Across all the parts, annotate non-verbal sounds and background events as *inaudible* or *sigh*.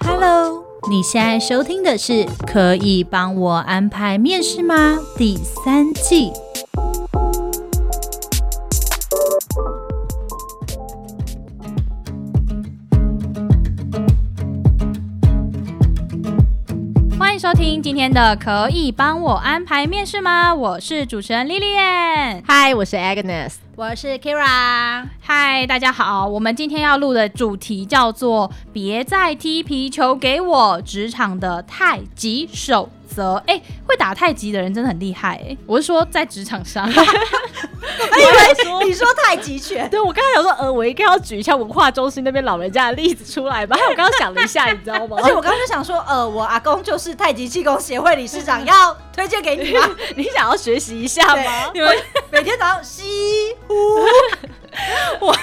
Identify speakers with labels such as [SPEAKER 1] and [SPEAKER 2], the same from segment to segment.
[SPEAKER 1] Hello，你现在收听的是《可以帮我安排面试吗》第三季。欢迎收听今天的《可以帮我安排面试吗》，我是主持人 Lilian。
[SPEAKER 2] Hi，我是 Agnes。
[SPEAKER 1] 我是 Kira，
[SPEAKER 3] 嗨，大家好。我们今天要录的主题叫做“别再踢皮球给我”，职场的太极手则。哎、欸，会打太极的人真的很厉害、欸。我是说在职场上。*laughs* 我
[SPEAKER 1] 以为说你说太极拳，
[SPEAKER 2] 对我刚才想说，呃，我应该要举一下文化中心那边老人家的例子出来吧。*laughs* 我刚刚想了一下，你知道吗？
[SPEAKER 1] 而且我刚刚就想说，呃，我阿公就是太极气功协会理事长，要推荐给你吗？*laughs*
[SPEAKER 2] 你想要学习一下吗？
[SPEAKER 1] 你们每天早上吸呼。
[SPEAKER 3] 我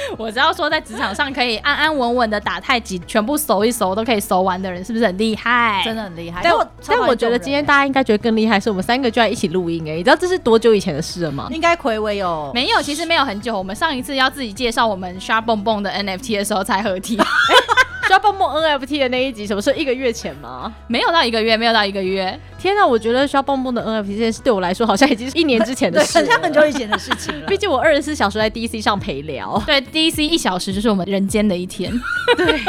[SPEAKER 3] *laughs* 我只要说在职场上可以安安稳稳的打太极，全部熟一熟都可以熟完的人，是不是很厉害？
[SPEAKER 1] 真的很厉害。
[SPEAKER 2] 但我但我觉得今天大家应该觉得更厉害，是我们三个就在一起录音哎、欸！你知道这是多久以前的事了吗？
[SPEAKER 1] 应该睽违有
[SPEAKER 3] 没有？其实没有很久。我们上一次要自己介绍我们 SharkBoneBone 的 NFT 的时候才合体。*laughs* *laughs*
[SPEAKER 2] SharkBoneBone NFT 的那一集什么时候？一个月前吗？
[SPEAKER 3] 没有到一个月，没有到一个月。
[SPEAKER 2] 天哪，我觉得 SharkBoneBone 的 NFT 这件事对我来说好像已经是一年之前的事，
[SPEAKER 1] 很像很久以前的事情了。*laughs*
[SPEAKER 2] 毕竟我二十四小时在 DC 上陪聊，
[SPEAKER 3] 对，DC 一小时就是我们人间的一天。*laughs* 对。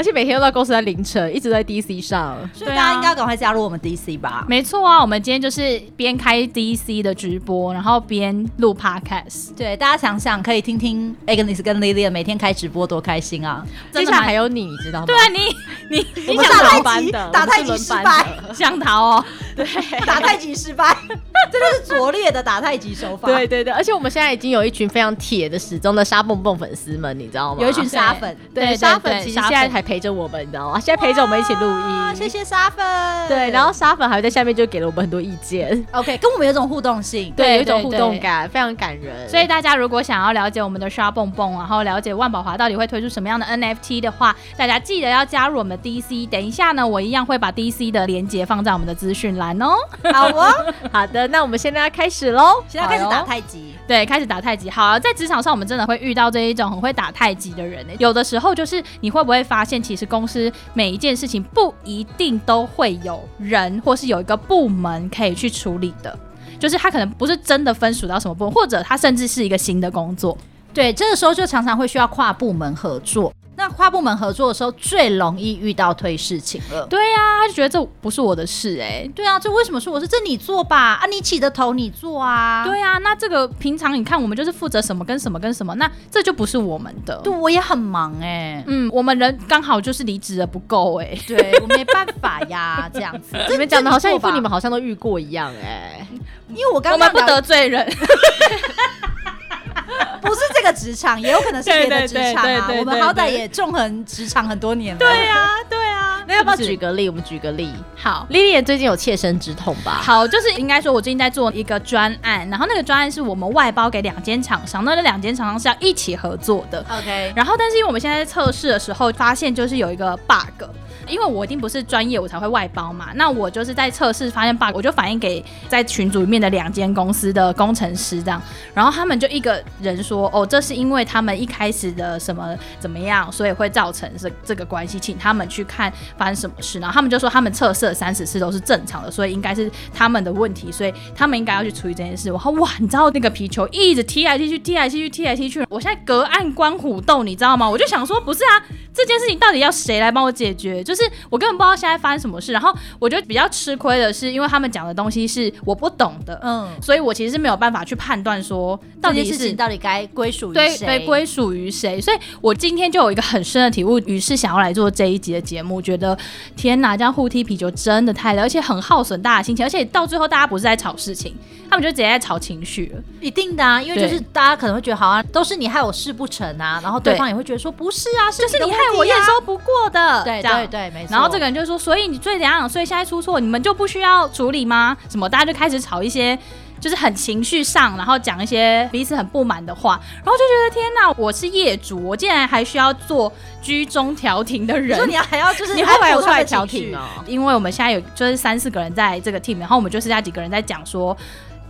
[SPEAKER 2] 而且每天都在公司在凌晨，一直在 DC 上，
[SPEAKER 1] 所以大家应该赶快加入我们 DC 吧。
[SPEAKER 3] 没错啊，我们今天就是边开 DC 的直播，然后边录 Podcast。
[SPEAKER 1] 对，大家想想，可以听听 Agnes 跟 Lilian 每天开直播多开心啊！
[SPEAKER 2] 接下来还有你，你知道吗？
[SPEAKER 3] 对啊，你你你想
[SPEAKER 1] 逃班的，打太极失败，
[SPEAKER 3] 想逃哦？
[SPEAKER 1] 对，打太极失败，*laughs* 真的是拙劣的打太极手法。
[SPEAKER 2] 对对对，而且我们现在已经有一群非常铁的、始终的沙蹦蹦粉丝们，你知道吗？
[SPEAKER 1] 有一群沙粉，
[SPEAKER 2] 对沙粉，其实现在还陪着我们，你知道吗？现在陪着我们一起录音，
[SPEAKER 1] 谢谢沙粉。
[SPEAKER 2] 对，然后沙粉还会在下面就给了我们很多意见。
[SPEAKER 1] OK，跟我们有种互动性，
[SPEAKER 2] 对，有一种互动感，非常感人。
[SPEAKER 3] 所以大家如果想要了解我们的沙蹦蹦，然后了解万宝华到底会推出什么样的 NFT 的话，大家记得要加入我们的 DC。等一下呢，我一样会把 DC 的链接放在我们的资讯栏哦。*laughs*
[SPEAKER 1] 好哦，*laughs*
[SPEAKER 2] 好的，那我们现在要开始喽，
[SPEAKER 1] 现在开始打太极。
[SPEAKER 3] 对，开始打太极。好啊，在职场上，我们真的会遇到这一种很会打太极的人。有的时候就是你会不会发现，其实公司每一件事情不一定都会有人，或是有一个部门可以去处理的，就是他可能不是真的分属到什么部门，或者他甚至是一个新的工作。
[SPEAKER 1] 对，这个时候就常常会需要跨部门合作。那跨部门合作的时候，最容易遇到推事情了。
[SPEAKER 3] 对呀、啊，他就觉得这不是我的事哎、欸。
[SPEAKER 1] 对啊，这为什么是我是？这你做吧，啊，你起的头你做啊。
[SPEAKER 3] 对啊，那这个平常你看我们就是负责什么跟什么跟什么，那这就不是我们的。
[SPEAKER 1] 对，我也很忙哎、欸。
[SPEAKER 3] 嗯，我们人刚好就是离职的不够哎、欸。
[SPEAKER 1] 对，我没办法呀，*laughs* 这样子。
[SPEAKER 2] 你们讲的好像一副你们好像都遇过一样哎、欸。
[SPEAKER 1] 因为我刚刚
[SPEAKER 3] 我们不得罪人。*laughs* *laughs*
[SPEAKER 1] 不是这个职场，也有可能是别的职场啊。我们好歹也纵横职场很多年了。
[SPEAKER 3] 对啊，对啊。*laughs*
[SPEAKER 2] 那要不要举个例？我们举个例。
[SPEAKER 3] 好
[SPEAKER 2] ，Lilian 最近有切身之痛吧？
[SPEAKER 3] 好，就是应该说，我最近在做一个专案，然后那个专案是我们外包给两间厂商，那那两间厂商是要一起合作的。
[SPEAKER 1] OK。然
[SPEAKER 3] 后，但是因为我们现在在测试的时候，发现就是有一个 bug。因为我一定不是专业，我才会外包嘛。那我就是在测试发现 bug，我就反映给在群组里面的两间公司的工程师这样，然后他们就一个人说，哦，这是因为他们一开始的什么怎么样，所以会造成这这个关系，请他们去看发生什么事。然后他们就说他们测试三十次都是正常的，所以应该是他们的问题，所以他们应该要去处理这件事。然后哇，你知道那个皮球一直踢来踢去，踢来踢去，踢来踢去，我现在隔岸观虎斗，你知道吗？我就想说，不是啊，这件事情到底要谁来帮我解决？就是。是我根本不知道现在发生什么事，然后我觉得比较吃亏的是，因为他们讲的东西是我不懂的，嗯，所以我其实是没有办法去判断说到底是
[SPEAKER 1] 到底该归属于
[SPEAKER 3] 谁，对，归属于谁。所以我今天就有一个很深的体悟，于是想要来做这一集的节目，觉得天哪，这样互踢皮球真的太累，而且很耗损大家的心情，而且到最后大家不是在吵事情，他们就直接在吵情绪了。
[SPEAKER 1] 一定的啊，因为就是大家可能会觉得好像都是你害我事不成啊，然后对方也会觉得说不是啊，是
[SPEAKER 3] 就是你害我验收不过的，
[SPEAKER 1] 对对对，没错。
[SPEAKER 3] 然后这个人就说，所以你最怎样？所以现在出错，你们就不需要处理吗？什么？大家就开始吵一些，就是很情绪上，然后讲一些彼此很不满的话，然后就觉得天哪！我是业主，我竟然还需要做居中调停的人。
[SPEAKER 1] 说你还要就是
[SPEAKER 3] 你后来有出来调停哦？因为我们现在有就是三四个人在这个 team，然后我们就剩下几个人在讲说。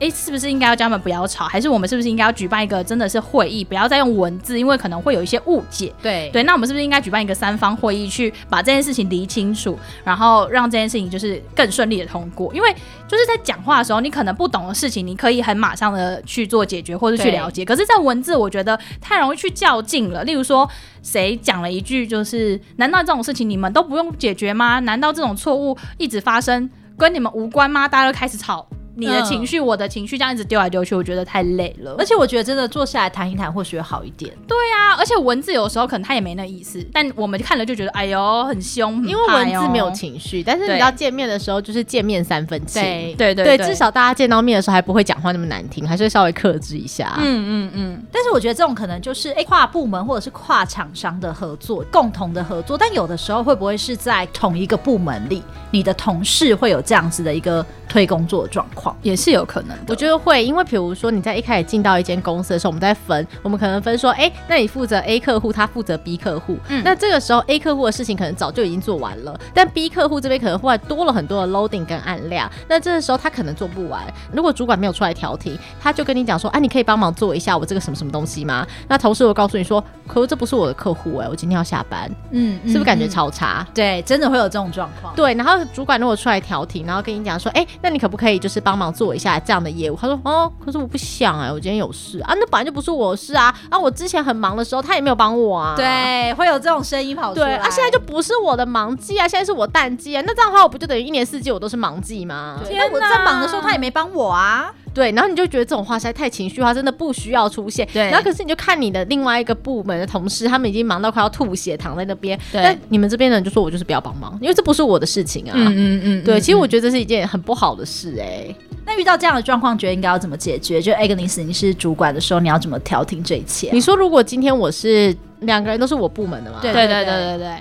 [SPEAKER 3] 哎、欸，是不是应该要叫他们不要吵？还是我们是不是应该要举办一个真的是会议，不要再用文字，因为可能会有一些误解。
[SPEAKER 1] 对
[SPEAKER 3] 对，那我们是不是应该举办一个三方会议，去把这件事情理清楚，然后让这件事情就是更顺利的通过？因为就是在讲话的时候，你可能不懂的事情，你可以很马上的去做解决或者去了解。可是，在文字，我觉得太容易去较劲了。例如说，谁讲了一句，就是难道这种事情你们都不用解决吗？难道这种错误一直发生？跟你们无关吗？大家都开始吵。你的情绪，嗯、我的情绪，这样一直丢来丢去，我觉得太累了。
[SPEAKER 1] 而且我觉得真的坐下来谈一谈，或许会好一点。
[SPEAKER 3] 对啊，而且文字有时候可能他也没那意思，但我们看了就觉得，哎呦，很凶，
[SPEAKER 2] 因为文字没有情绪。但是你要见面的时候，就是见面三分情。
[SPEAKER 3] 对对对，
[SPEAKER 2] 对，至少大家见到面的时候还不会讲话那么难听，还是会稍微克制一下。
[SPEAKER 3] 嗯嗯嗯。
[SPEAKER 1] 但是我觉得这种可能就是哎，跨部门或者是跨厂商的合作，共同的合作。但有的时候会不会是在同一个部门里，你的同事会有这样子的一个推工作状况，
[SPEAKER 3] 也是有可能的。
[SPEAKER 2] 我觉得会，因为比如说你在一开始进到一间公司的时候，我们在分，我们可能分说，哎、欸，那你负责 A 客户，他负责 B 客户。嗯，那这个时候 A 客户的事情可能早就已经做完了，但 B 客户这边可能后来多了很多的 loading 跟案量，那这个时候他可能做不完。如果主管没有出来调停，他就跟你讲说，哎、啊，你可以帮忙做一下我这个什么什么东西吗？那同事我告诉你说，可是这不是我的客户哎、欸，我今天要下班。嗯，是不是感觉超差？
[SPEAKER 1] 嗯、对，真的会有这种状况。
[SPEAKER 2] 对，然后主管如果出来调停，然后跟你讲说，哎、欸，那你可不可以就是帮忙做一下这样的业务？他说，哦。可是我不想哎、欸，我今天有事啊，那本来就不是我的事啊啊！我之前很忙的时候，他也没有帮我啊。
[SPEAKER 1] 对，会有这种声音跑出来。
[SPEAKER 2] 对啊，现在就不是我的忙季啊，现在是我淡季啊。那这样的话，我不就等于一年四季我都是忙季吗？
[SPEAKER 1] 天哪，我在忙的时候，他也没帮我啊。
[SPEAKER 2] 对，然后你就觉得这种话实在太情绪化，真的不需要出现。对，然后可是你就看你的另外一个部门的同事，他们已经忙到快要吐血，躺在那边。对，但你们这边的人就说我就是不要帮忙，因为这不是我的事情啊。嗯嗯嗯。对，其实我觉得这是一件很不好的事哎、欸。
[SPEAKER 1] 那遇到这样的状况，觉得应该要怎么解决？就 Agnes，你是主管的时候，你要怎么调停这一切、啊？
[SPEAKER 2] 你说，如果今天我是两个人都是我部门的吗？
[SPEAKER 3] 对对对对对对，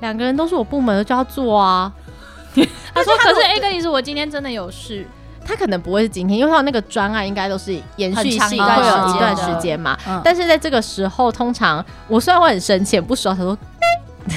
[SPEAKER 2] 两个人都是我部门的就要做啊。*laughs*
[SPEAKER 3] 他说：“可是 Agnes，我今天真的有事。”
[SPEAKER 2] 他可能不会是今天，因为他那个专案应该都是延续性，会有一段时间嘛。嗯、但是在这个时候，通常我虽然会很生气，不说，他说。*laughs*
[SPEAKER 1] 不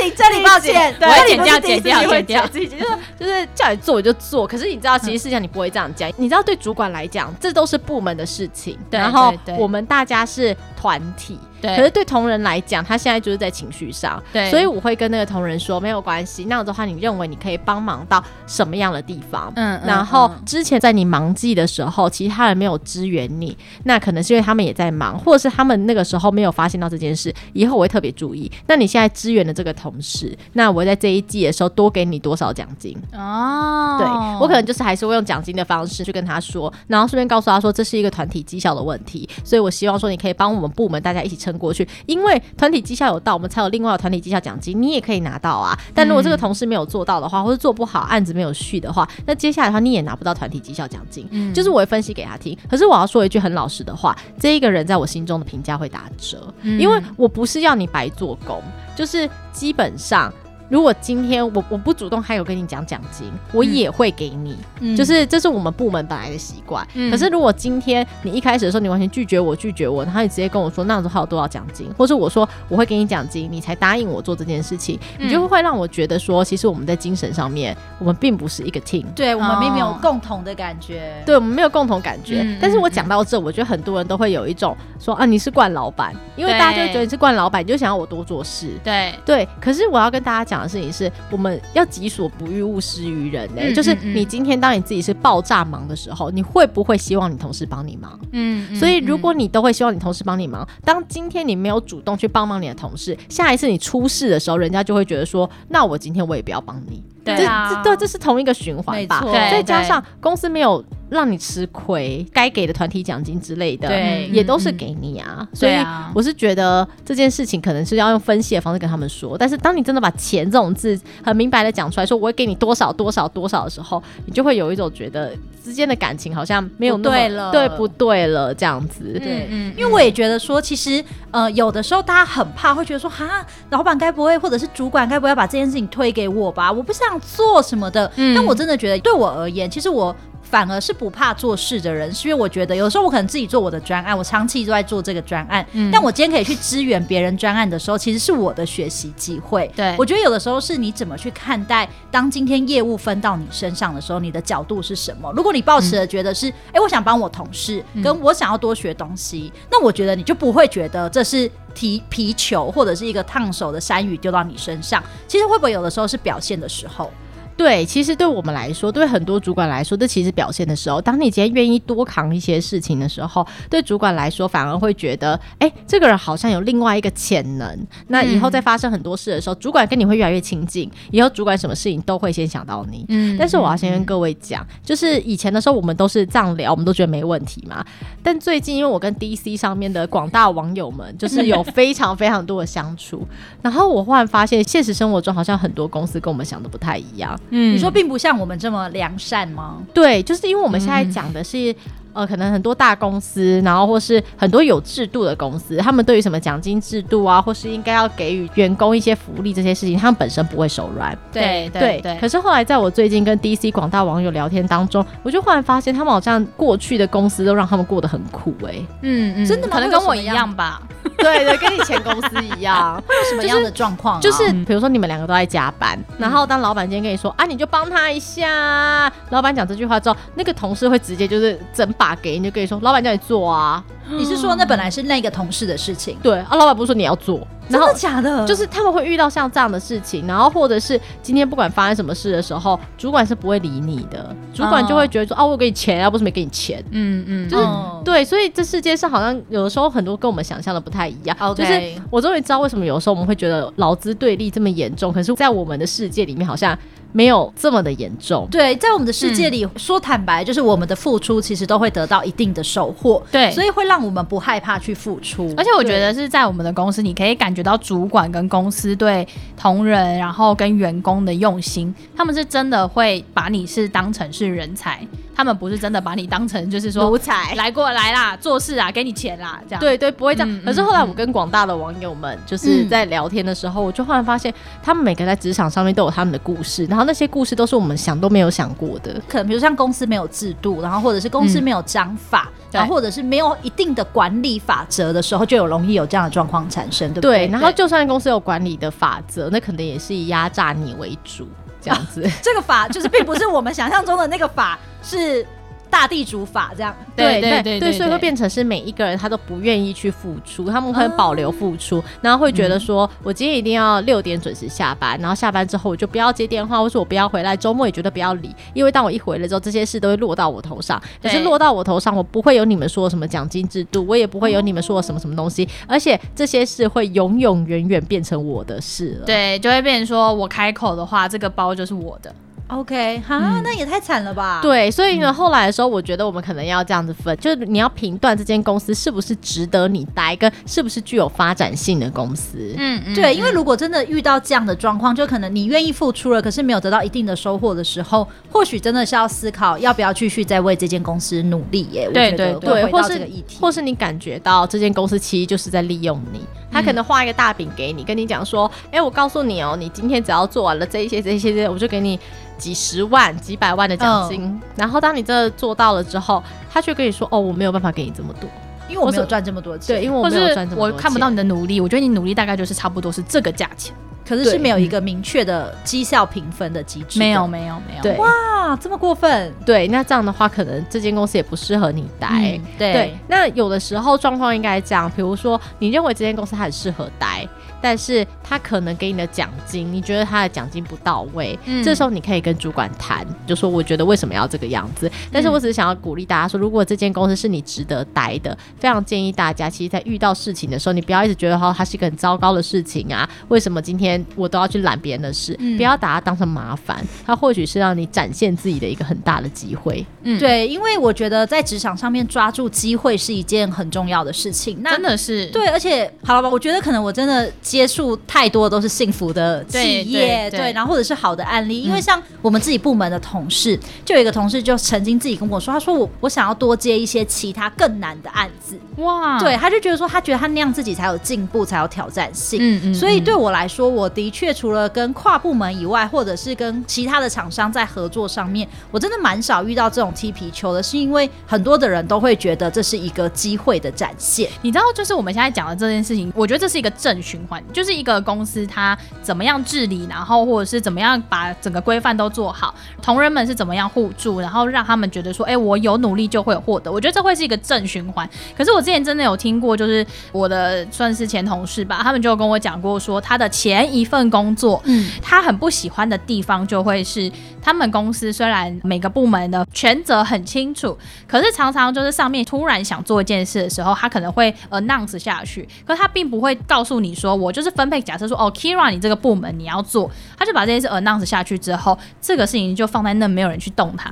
[SPEAKER 1] 行，这里抱歉，*laughs*
[SPEAKER 3] 我要剪掉，剪掉，剪掉，
[SPEAKER 2] 自己就是就是叫你做我就做。可是你知道，其实事情上你不会这样讲。你知道，对主管来讲，这都是部门的事情。然后我们大家是团体。对，可是对同仁来讲，他现在就是在情绪上，对，所以我会跟那个同仁说，没有关系。那样的话，你认为你可以帮忙到什么样的地方？嗯，然后之前在你忙季的时候，其他人没有支援你，那可能是因为他们也在忙，或者是他们那个时候没有发现到这件事。以后我会特别注意。那你现在支援的这个同事，那我会在这一季的时候多给你多少奖金？哦，对，我可能就是还是会用奖金的方式去跟他说，然后顺便告诉他说，这是一个团体绩效的问题，所以我希望说你可以帮我们部门大家一起撑过去，因为团体绩效有到，我们才有另外的团体绩效奖金，你也可以拿到啊。但如果这个同事没有做到的话，或者做不好，案子没有续的话，那接下来的话你也拿不到团体绩效奖金。嗯，就是我会分析给他听。可是我要说一句很老实的话，这一个人在我心中的评价会打折，因为我不是要你白做工，就是基本上。如果今天我我不主动还有跟你讲奖金，我也会给你，嗯、就是这是我们部门本来的习惯。嗯、可是如果今天你一开始的时候你完全拒绝我拒绝我，然后你直接跟我说那样子还有多少奖金，或者我说我会给你奖金，你才答应我做这件事情，嗯、你就会让我觉得说，其实我们在精神上面我们并不是一个 team，
[SPEAKER 1] 对我们并没有共同的感觉，
[SPEAKER 2] 对我们没有共同感觉。嗯、但是我讲到这，我觉得很多人都会有一种说啊，你是惯老板，因为大家就会觉得你是惯老板，你就想要我多做事，
[SPEAKER 3] 对。
[SPEAKER 2] 对。可是我要跟大家讲的事情是我。们要己所不欲，勿施于人呢、欸。嗯、就是你今天当你自己是爆炸忙的时候，你会不会希望你同事帮你忙？嗯，嗯，所以如果你都会希望你同事帮你忙，当今天你没有主动去帮忙你的同事，下一次你出事的时候，人家就会觉得说，那我今天我也不要帮你。对啊，这这这是同一个循环吧？对，再加上公司没有让你吃亏，该给的团体奖金之类的，对，也都是给你啊。所以我是觉得这件事情可能是要用分析的方式跟他们说。但是当你真的把钱这种字很明白的讲出来，说我会给你多少多少多少的时候，你就会有一种觉得之间的感情好像没有那么对了，对不对了这样子。对，嗯，
[SPEAKER 1] 因为我也觉得说，其实呃，有的时候大家很怕，会觉得说，哈，老板该不会或者是主管该不会要把这件事情推给我吧？我不想。做什么的？嗯、但我真的觉得，对我而言，其实我反而是不怕做事的人，是因为我觉得有时候我可能自己做我的专案，我长期都在做这个专案，嗯，但我今天可以去支援别人专案的时候，其实是我的学习机会。
[SPEAKER 3] 对，
[SPEAKER 1] 我觉得有的时候是你怎么去看待，当今天业务分到你身上的时候，你的角度是什么？如果你抱持的觉得是，哎、嗯欸，我想帮我同事，跟我想要多学东西，嗯，那我觉得你就不会觉得这是踢皮球或者是一个烫手的山芋丢到你身上。其实会不会有的时候是表现的时候？
[SPEAKER 2] 对，其实对我们来说，对很多主管来说，这其实表现的时候，当你今天愿意多扛一些事情的时候，对主管来说反而会觉得，哎，这个人好像有另外一个潜能。那以后在发生很多事的时候，嗯、主管跟你会越来越亲近，以后主管什么事情都会先想到你。嗯。但是我要先跟各位讲，就是以前的时候我们都是这样聊，我们都觉得没问题嘛。但最近因为我跟 DC 上面的广大网友们，就是有非常非常多的相处，然后我忽然发现，现实生活中好像很多公司跟我们想的不太一样。
[SPEAKER 1] 嗯，你说并不像我们这么良善吗？
[SPEAKER 2] 对，就是因为我们现在讲的是。呃，可能很多大公司，然后或是很多有制度的公司，他们对于什么奖金制度啊，或是应该要给予员工一些福利这些事情，他们本身不会手
[SPEAKER 3] 软。对对对，
[SPEAKER 2] 可是后来在我最近跟 DC 广大网友聊天当中，我就忽然发现，他们好像过去的公司都让他们过得很苦哎、欸。
[SPEAKER 3] 嗯嗯，
[SPEAKER 1] 真的吗？
[SPEAKER 3] 可能跟我一样吧。*laughs*
[SPEAKER 2] 对对，跟以前公司一样。*laughs*
[SPEAKER 1] 会有什么样的状况、啊
[SPEAKER 2] 就是？就是比如说你们两个都在加班，嗯、然后当老板今天跟你说啊，你就帮他一下。老板讲这句话之后，那个同事会直接就是整把给你，就跟你说。老板叫你做啊？
[SPEAKER 1] 你是说那本来是那个同事的事情？
[SPEAKER 2] 对啊，老板不是说你要做，
[SPEAKER 1] 真的假的？
[SPEAKER 2] 就是他们会遇到像这样的事情，然后或者是今天不管发生什么事的时候，主管是不会理你的，主管就会觉得说、哦、啊，我给你钱，要不是没给你钱，嗯嗯，就是、嗯、对，所以这世界上好像有的时候很多跟我们想象的不太一样。就是我终于知道为什么有的时候我们会觉得劳资对立这么严重，可是在我们的世界里面好像。没有这么的严重。
[SPEAKER 1] 对，在我们的世界里，嗯、说坦白，就是我们的付出其实都会得到一定的收获。
[SPEAKER 3] 对，
[SPEAKER 1] 所以会让我们不害怕去付出。
[SPEAKER 3] 而且我觉得是在我们的公司，你可以感觉到主管跟公司对同仁，然后跟员工的用心，他们是真的会把你是当成是人才。他们不是真的把你当成就是说奴才来过来啦，做事啊，给你钱啦，这样。
[SPEAKER 2] 对对，不会这样。嗯、可是后来我跟广大的网友们就是在聊天的时候，嗯、我就忽然发现，他们每个在职场上面都有他们的故事，然后那些故事都是我们想都没有想过的。
[SPEAKER 1] 可能比如像公司没有制度，然后或者是公司没有章法，嗯、然后或者是没有一定的管理法则的时候，就有容易有这样的状况产生，对不对？
[SPEAKER 2] 对。然后就算公司有管理的法则，那可能也是以压榨你为主。这样子，*laughs*
[SPEAKER 1] 这个法就是并不是我们想象中的那个法，是大地主法这样。
[SPEAKER 2] 对对对对，所以会变成是每一个人他都不愿意去付出，他们会保留付出，嗯、然后会觉得说，我今天一定要六点准时下班，然后下班之后我就不要接电话，或是我不要回来，周末也绝对不要理，因为当我一回来之后，这些事都会落到我头上。可是落到我头上，我不会有你们说什么奖金制度，我也不会有你们说什么什么东西，而且这些事会永永远远变成我的事了。
[SPEAKER 3] 对，就会变成说我开口的话，这个包就是我的。
[SPEAKER 1] OK，哈、嗯，那也太惨了吧？
[SPEAKER 2] 对，所以呢，后来的时候，我觉得我们可能要这样子分，就是你要评断这间公司是不是值得你待，跟是不是具有发展性的公司。
[SPEAKER 1] 嗯嗯，对，因为如果真的遇到这样的状况，就可能你愿意付出了，可是没有得到一定的收获的时候，或许真的是要思考要不要继续再为这间公司努力耶。
[SPEAKER 2] 对对对，或是
[SPEAKER 1] 或
[SPEAKER 2] 或是你感觉到这间公司其实就是在利用你，他可能画一个大饼给你，跟你讲说，哎、欸，我告诉你哦，你今天只要做完了这一些这一些这些，我就给你。几十万、几百万的奖金，嗯，然后当你这做到了之后，他却跟你说：“哦，我没有办法给你这么多，
[SPEAKER 1] 因为我没有赚这么多钱。”
[SPEAKER 2] 对，因为我没有赚这么多钱，
[SPEAKER 3] 我看不到你的努力。我觉得你努力大概就是差不多是这个价钱，
[SPEAKER 1] 可是是没有一个明确的绩效评分的机制。
[SPEAKER 3] 没有，没有，没有。
[SPEAKER 2] 对，
[SPEAKER 1] 哇，这么过分？
[SPEAKER 2] 对，那这样的话，可能这间公司也不适合你待。嗯、对，对，那有的时候状况应该这样，比如说你认为这间公司很适合待。但是他可能给你的奖金，你觉得他的奖金不到位，嗯，这时候你可以跟主管谈，就说我觉得为什么要这个样子。但是我只是想要鼓励大家说，如果这间公司是你值得待的，非常建议大家，其实，在遇到事情的时候，你不要一直觉得哈，它是一个很糟糕的事情啊，为什么今天我都要去揽别人的事？嗯，不要把它当成麻烦，它或许是让你展现自己的一个很大的机会。
[SPEAKER 1] 嗯，对，因为我觉得在职场上面抓住机会是一件很重要的事情。那
[SPEAKER 3] 真的是
[SPEAKER 1] 对，而且好了吧，我觉得可能我真的。接触太多都是幸福的企业，对，然后或者是好的案例，嗯，因为像我们自己部门的同事，就有一个同事就曾经自己跟我说，他说我我想要多接一些其他更难的案子，哇，对，他就觉得说他觉得他那样自己才有进步，才有挑战性，嗯嗯，所以对我来说，我我的确除了跟跨部门以外，或者是跟其他的厂商在合作上面，我真的蛮少遇到这种踢皮球的，是因为很多的人都会觉得这是一个机会的展现。
[SPEAKER 3] 你知道，就是我们现在讲的这件事情，我觉得这是一个正循环，就是一个公司它怎么样治理，然后或者是怎么样把整个规范都做好，同仁们是怎么样互助，然后让他们觉得说，哎，我有努力就会有获得。我觉得这会是一个正循环。可是我之前真的有听过，就是我的算是前同事吧，他们就跟我讲过说，他的前一份工作，嗯，他很不喜欢的地方就会是，他们公司虽然每个部门的权责很清楚，可是常常就是上面突然想做一件事的时候，他可能会 announce 下去，可是他并不会告诉你说，我就是分配，假设说，哦，Kira，你这个部门你要做，他就把这件事 announce 下去之后，这个事情就放在那，没有人去动它，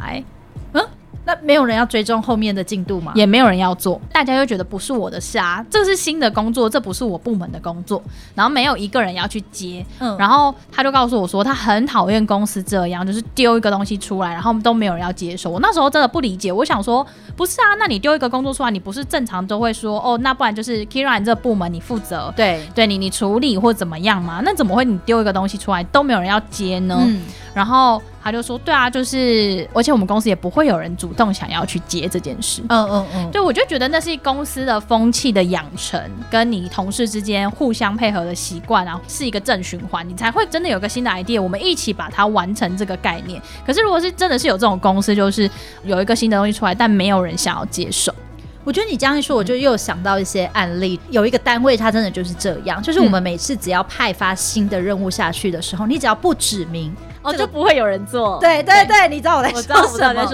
[SPEAKER 1] 那没有人要追踪后面的进度吗？
[SPEAKER 3] 也没有人要做，大家又觉得不是我的事啊，这是新的工作，这不是我部门的工作，然后没有一个人要去接，嗯，然后他就告诉我说，他很讨厌公司这样，就是丢一个东西出来，然后都没有人要接受。我那时候真的不理解，我想说，不是啊，那你丢一个工作出来，你不是正常都会说，哦，那不然就是 Kira 你这个部门你负责，
[SPEAKER 1] 对，
[SPEAKER 3] 对你你处理或怎么样嘛？那怎么会你丢一个东西出来都没有人要接呢？嗯，然后。他就说：“对啊，就是，而且我们公司也不会有人主动想要去接这件事。嗯嗯嗯，对，我就觉得那是公司的风气的养成，跟你同事之间互相配合的习惯，然后是一个正循环，你才会真的有个新的 idea，我们一起把它完成这个概念。可是如果是真的是有这种公司，就是有一个新的东西出来，但没有人想要接受。
[SPEAKER 1] 我觉得你这样一说，我就又想到一些案例，有一个单位它真的就是这样，就是我们每次只要派发新的任务下去的时候，你只要不指明。”
[SPEAKER 2] 哦，就不会有人做。
[SPEAKER 1] 对对对，你知道我在说什
[SPEAKER 2] 么？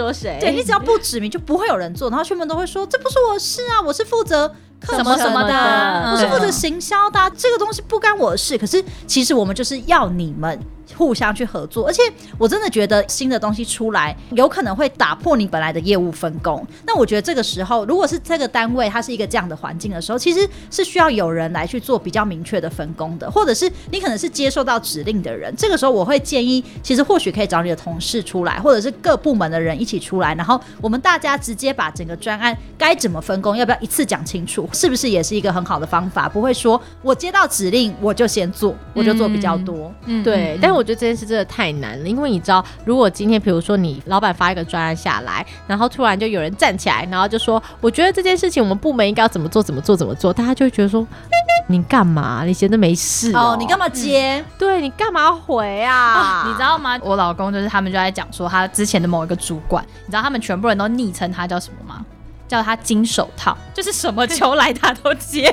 [SPEAKER 1] 对，你只要不指名，就不会有人做，然后全部都会说这不是我的事啊，我是负责什么什么的，我是负责行销的，这个东西不干我的事。可是其实我们就是要你们。互相去合作，而且我真的觉得新的东西出来，有可能会打破你本来的业务分工。那我觉得这个时候，如果是这个单位它是一个这样的环境的时候，其实是需要有人来去做比较明确的分工的，或者是你可能是接受到指令的人。这个时候，我会建议，其实或许可以找你的同事出来，或者是各部门的人一起出来，然后我们大家直接把整个专案该怎么分工，要不要一次讲清楚，是不是也是一个很好的方法？不会说我接到指令我就先做，我就做比较多。
[SPEAKER 2] 嗯，对。但是我觉得这件事真的太难了，因为你知道，如果今天比如说你老板发一个专案下来，然后突然就有人站起来，然后就说：“我觉得这件事情我们部门应该要怎么做，怎么做，怎么做。”大家就会觉得说：“你干嘛？你闲着没事哦？
[SPEAKER 1] 哦你干嘛接？
[SPEAKER 2] 嗯、对你干嘛回啊、
[SPEAKER 3] 哦？你知道吗？我老公就是他们就在讲说他之前的某一个主管，你知道他们全部人都昵称他叫什么吗？叫他金手套，就是什么球来他都接。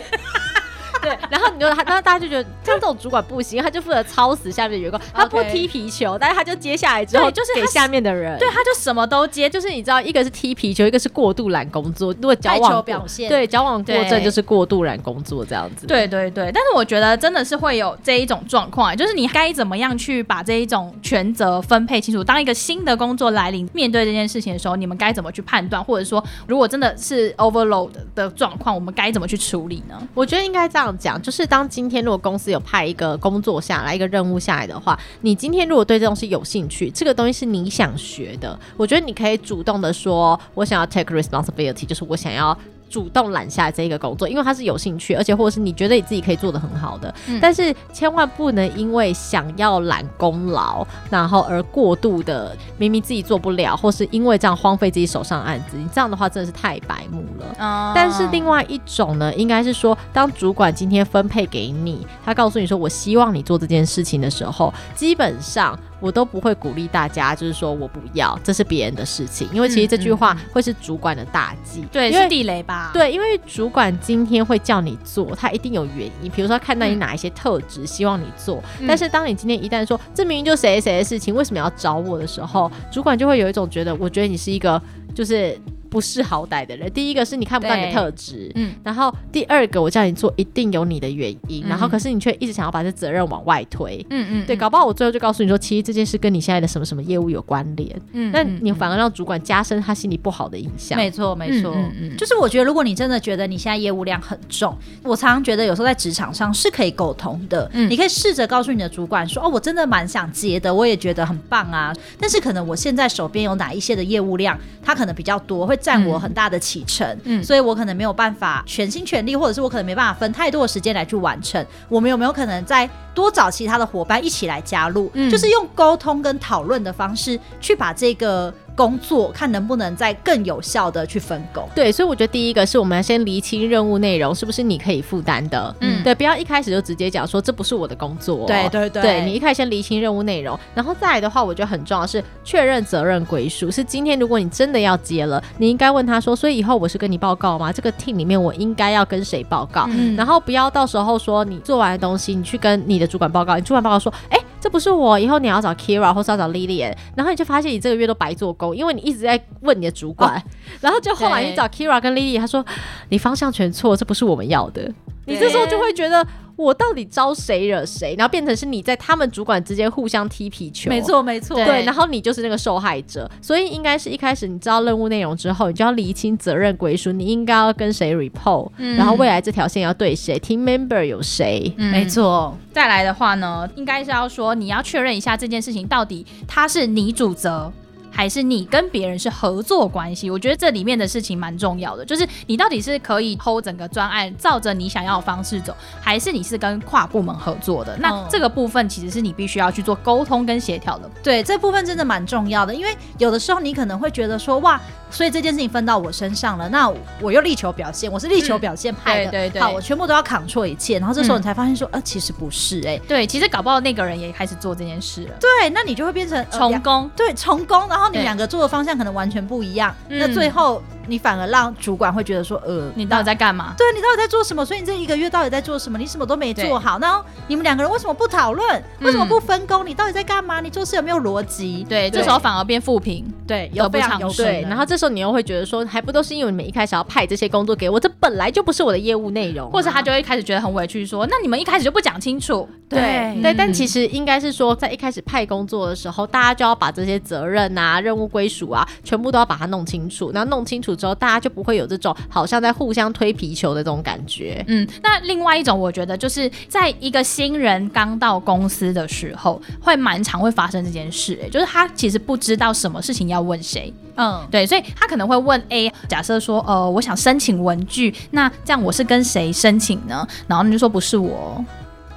[SPEAKER 2] 对，然后你就他，然后大家就觉得像这种主管不行，他就负责操死下面的员工，他不踢皮球，但是他就接下来之后就是给下面的人，
[SPEAKER 3] 对，他就什么都接，
[SPEAKER 2] 就是你知道，一个是踢皮球，一个是过度懒工作，如果矫枉
[SPEAKER 1] 表现，
[SPEAKER 2] 对，矫枉过正就是过度懒工作这样子。
[SPEAKER 3] 对对对，但是我觉得真的是会有这一种状况，就是你该怎么样去把这一种权责分配清楚。当一个新的工作来临，面对这件事情的时候，你们该怎么去判断，或者说，如果真的是 overload 的状况，我们该怎么去处理呢？
[SPEAKER 2] 我觉得应该这样讲，就是当。今天如果公司有派一个工作下来，一个任务下来的话，你今天如果对这东西有兴趣，这个东西是你想学的，我觉得你可以主动的说，我想要 take responsibility，就是我想要。主动揽下这个工作，因为他是有兴趣，而且或者是你觉得你自己可以做的很好的，嗯、但是千万不能因为想要揽功劳，然后而过度的明明自己做不了，或是因为这样荒废自己手上的案子，你这样的话真的是太白目了。哦、但是另外一种呢，应该是说，当主管今天分配给你，他告诉你说我希望你做这件事情的时候，基本上。我都不会鼓励大家，就是说我不要，这是别人的事情，因为其实这句话会是主管的大忌，嗯嗯、
[SPEAKER 3] 对，是地雷吧？
[SPEAKER 2] 对，因为主管今天会叫你做，他一定有原因，比如说看到你哪一些特质，嗯、希望你做。但是当你今天一旦说这明明就谁谁的事情，为什么要找我的时候，主管就会有一种觉得，我觉得你是一个就是。不识好歹的人，第一个是你看不到你的特质，嗯，然后第二个我叫你做一定有你的原因，嗯、然后可是你却一直想要把这责任往外推，嗯嗯，对，搞不好我最后就告诉你说，其实这件事跟你现在的什么什么业务有关联，嗯，那你反而让主管加深他心里不好的印象，
[SPEAKER 1] 没错没错，嗯嗯，就是我觉得如果你真的觉得你现在业务量很重，我常常觉得有时候在职场上是可以沟通的，嗯，你可以试着告诉你的主管说，哦，我真的蛮想接的，我也觉得很棒啊，但是可能我现在手边有哪一些的业务量，他可能比较多，会占我很大的起程，嗯，所以我可能没有办法全心全力，或者是我可能没办法分太多的时间来去完成。我们有没有可能再多找其他的伙伴一起来加入？嗯，就是用沟通跟讨论的方式去把这个。工作看能不能再更有效的去分工。
[SPEAKER 2] 对，所以我觉得第一个是我们要先厘清任务内容是不是你可以负担的。嗯，对，不要一开始就直接讲说这不是我的工作。
[SPEAKER 1] 对对对，
[SPEAKER 2] 对你一开始先厘清任务内容，然后再来的话，我觉得很重要是确认责任归属。是今天如果你真的要接了，你应该问他说，所以以后我是跟你报告吗？这个 team 里面我应该要跟谁报告？嗯，然后不要到时候说你做完的东西，你去跟你的主管报告，你主管报告说，哎。这不是我，以后你要找 Kira 或是要找 Lilian，然后你就发现你这个月都白做工，因为你一直在问你的主管，哦、*laughs* 然后就后来你找 Kira 跟 Lilian，他说你方向全错，这不是我们要的，你这时候就会觉得。我到底招谁惹谁？然后变成是你在他们主管之间互相踢皮球。
[SPEAKER 1] 没错，没错。
[SPEAKER 2] 对，然后你就是那个受害者。所以应该是一开始你知道任务内容之后，你就要厘清责任归属，你应该要跟谁 report，嗯，然后未来这条线要对谁，team member 有谁？
[SPEAKER 1] 嗯，没错。
[SPEAKER 3] 再来的话呢，应该是要说你要确认一下这件事情到底他是你主责。还是你跟别人是合作关系？我觉得这里面的事情蛮重要的，就是你到底是可以 hold 整个专案，照着你想要的方式走，还是你是跟跨部门合作的？那这个部分其实是你必须要去做沟通跟协调的。
[SPEAKER 1] 对，这部分真的蛮重要的，因为有的时候你可能会觉得说，哇，所以这件事情分到我身上了，那我又力求表现，我是力求表现派的，嗯、对对对，好，我全部都要 control 一切，然后这时候你才发现说，呃，其实不是、欸，哎，
[SPEAKER 3] 对，其实搞不好那个人也开始做这件事了。
[SPEAKER 1] 对，那你就会变成
[SPEAKER 3] 成功，
[SPEAKER 1] 对，成功，然后你们两个做的方。向可能完全不一样，嗯、那最后你反而让主管会觉得说，呃，
[SPEAKER 3] 你到底在干嘛？
[SPEAKER 1] 对，你到底在做什么？所以你这一个月到底在做什么？你什么都没做好。那你们两个人为什么不讨论？为什么不分工？你到底在干嘛？你做事有没有逻辑？
[SPEAKER 3] 对，这时候反而变负评，
[SPEAKER 1] 对，有非常
[SPEAKER 2] 对。然后这时候你又会觉得说，还不都是因为你们一开始要派这些工作给我，这本来就不是我的业务内容，
[SPEAKER 3] 或者他就会开始觉得很委屈，说，那你们一开始就不讲清楚。
[SPEAKER 2] 对对，嗯、但其实应该是说，在一开始派工作的时候，大家就要把这些责任啊、任务归属啊，全部都要把它弄清楚。然后弄清楚之后，大家就不会有这种好像在互相推皮球的这种感觉。
[SPEAKER 3] 嗯，那另外一种，我觉得就是在一个新人刚到公司的时候，会蛮常会发生这件事、欸。哎，就是他其实不知道什么事情要问谁。嗯，对，所以他可能会问 A，假设说，呃，我想申请文具，那这样我是跟谁申请呢？然后你就说不是我。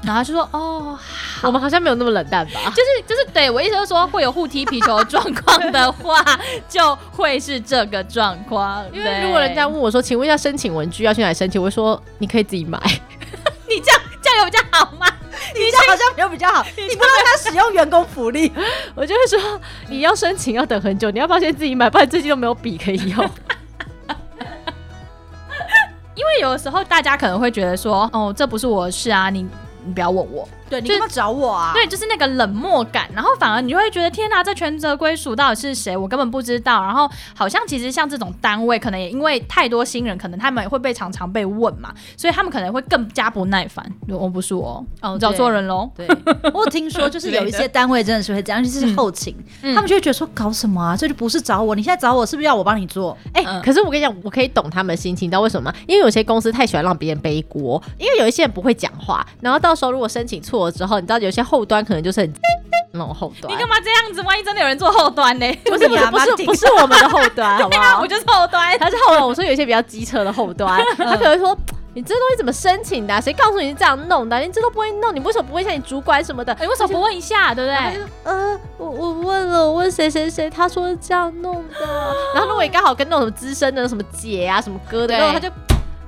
[SPEAKER 3] 然后就说哦，
[SPEAKER 2] 我们好像没有那么冷淡吧？
[SPEAKER 3] 就是就是，对我意思是说，会有互踢皮球的状况的话，就会是这个状况。
[SPEAKER 2] 因为如果人家问我说，请问一下申请文具要去哪里申请？我会说你可以自己买。*laughs*
[SPEAKER 3] 你这样这样有比较好吗？
[SPEAKER 1] 你这样好像没有比较好。你不让他使用员工福利，*laughs*
[SPEAKER 2] 我就会说你要申请要等很久，你要不要先自己买？不然最近都没有笔可以用。*laughs*
[SPEAKER 3] 因为有的时候大家可能会觉得说，哦，这不是我的事啊，你。你不要问我。
[SPEAKER 1] 对，你干嘛找我啊？
[SPEAKER 3] 对，就是那个冷漠感，然后反而你就会觉得天哪，这权责归属到底是谁？我根本不知道。然后好像其实像这种单位，可能也因为太多新人，可能他们也会被常常被问嘛，所以他们可能会更加不耐烦。我不是我哦，找错人喽。
[SPEAKER 1] 对，*laughs* 我有听说就是有一些单位真的是会这样，就是后勤，他们就会觉得说搞什么啊？这就不是找我，你现在找我是不是要我帮你做？
[SPEAKER 2] 哎，可是我跟你讲，我可以懂他们的心情，你知道为什么吗？因为有些公司太喜欢让别人背锅，因为有一些人不会讲话，然后到时候如果申请错了之后，你知道有。些后端可能就是很 *laughs* 那种后端，
[SPEAKER 3] 你干嘛这样子？万一真的有人做后端呢？
[SPEAKER 2] 不是不是不是不是我们的后端，*laughs* 好不好？
[SPEAKER 3] 我就是后端，
[SPEAKER 2] 他是后端。我说有一些比较机车的后端，*laughs* 他可能说你这东西怎么申请的？谁告诉你是这样弄的？你这都不会弄，你为什么不问一下你主管什么的？
[SPEAKER 3] 你为什么不问一下？对不对？
[SPEAKER 2] 呃，我我问了，我问谁谁谁，他说是这样弄的。*gasps* 然后如果你刚好跟那种什么资深的什么姐啊什么哥的，然后他就。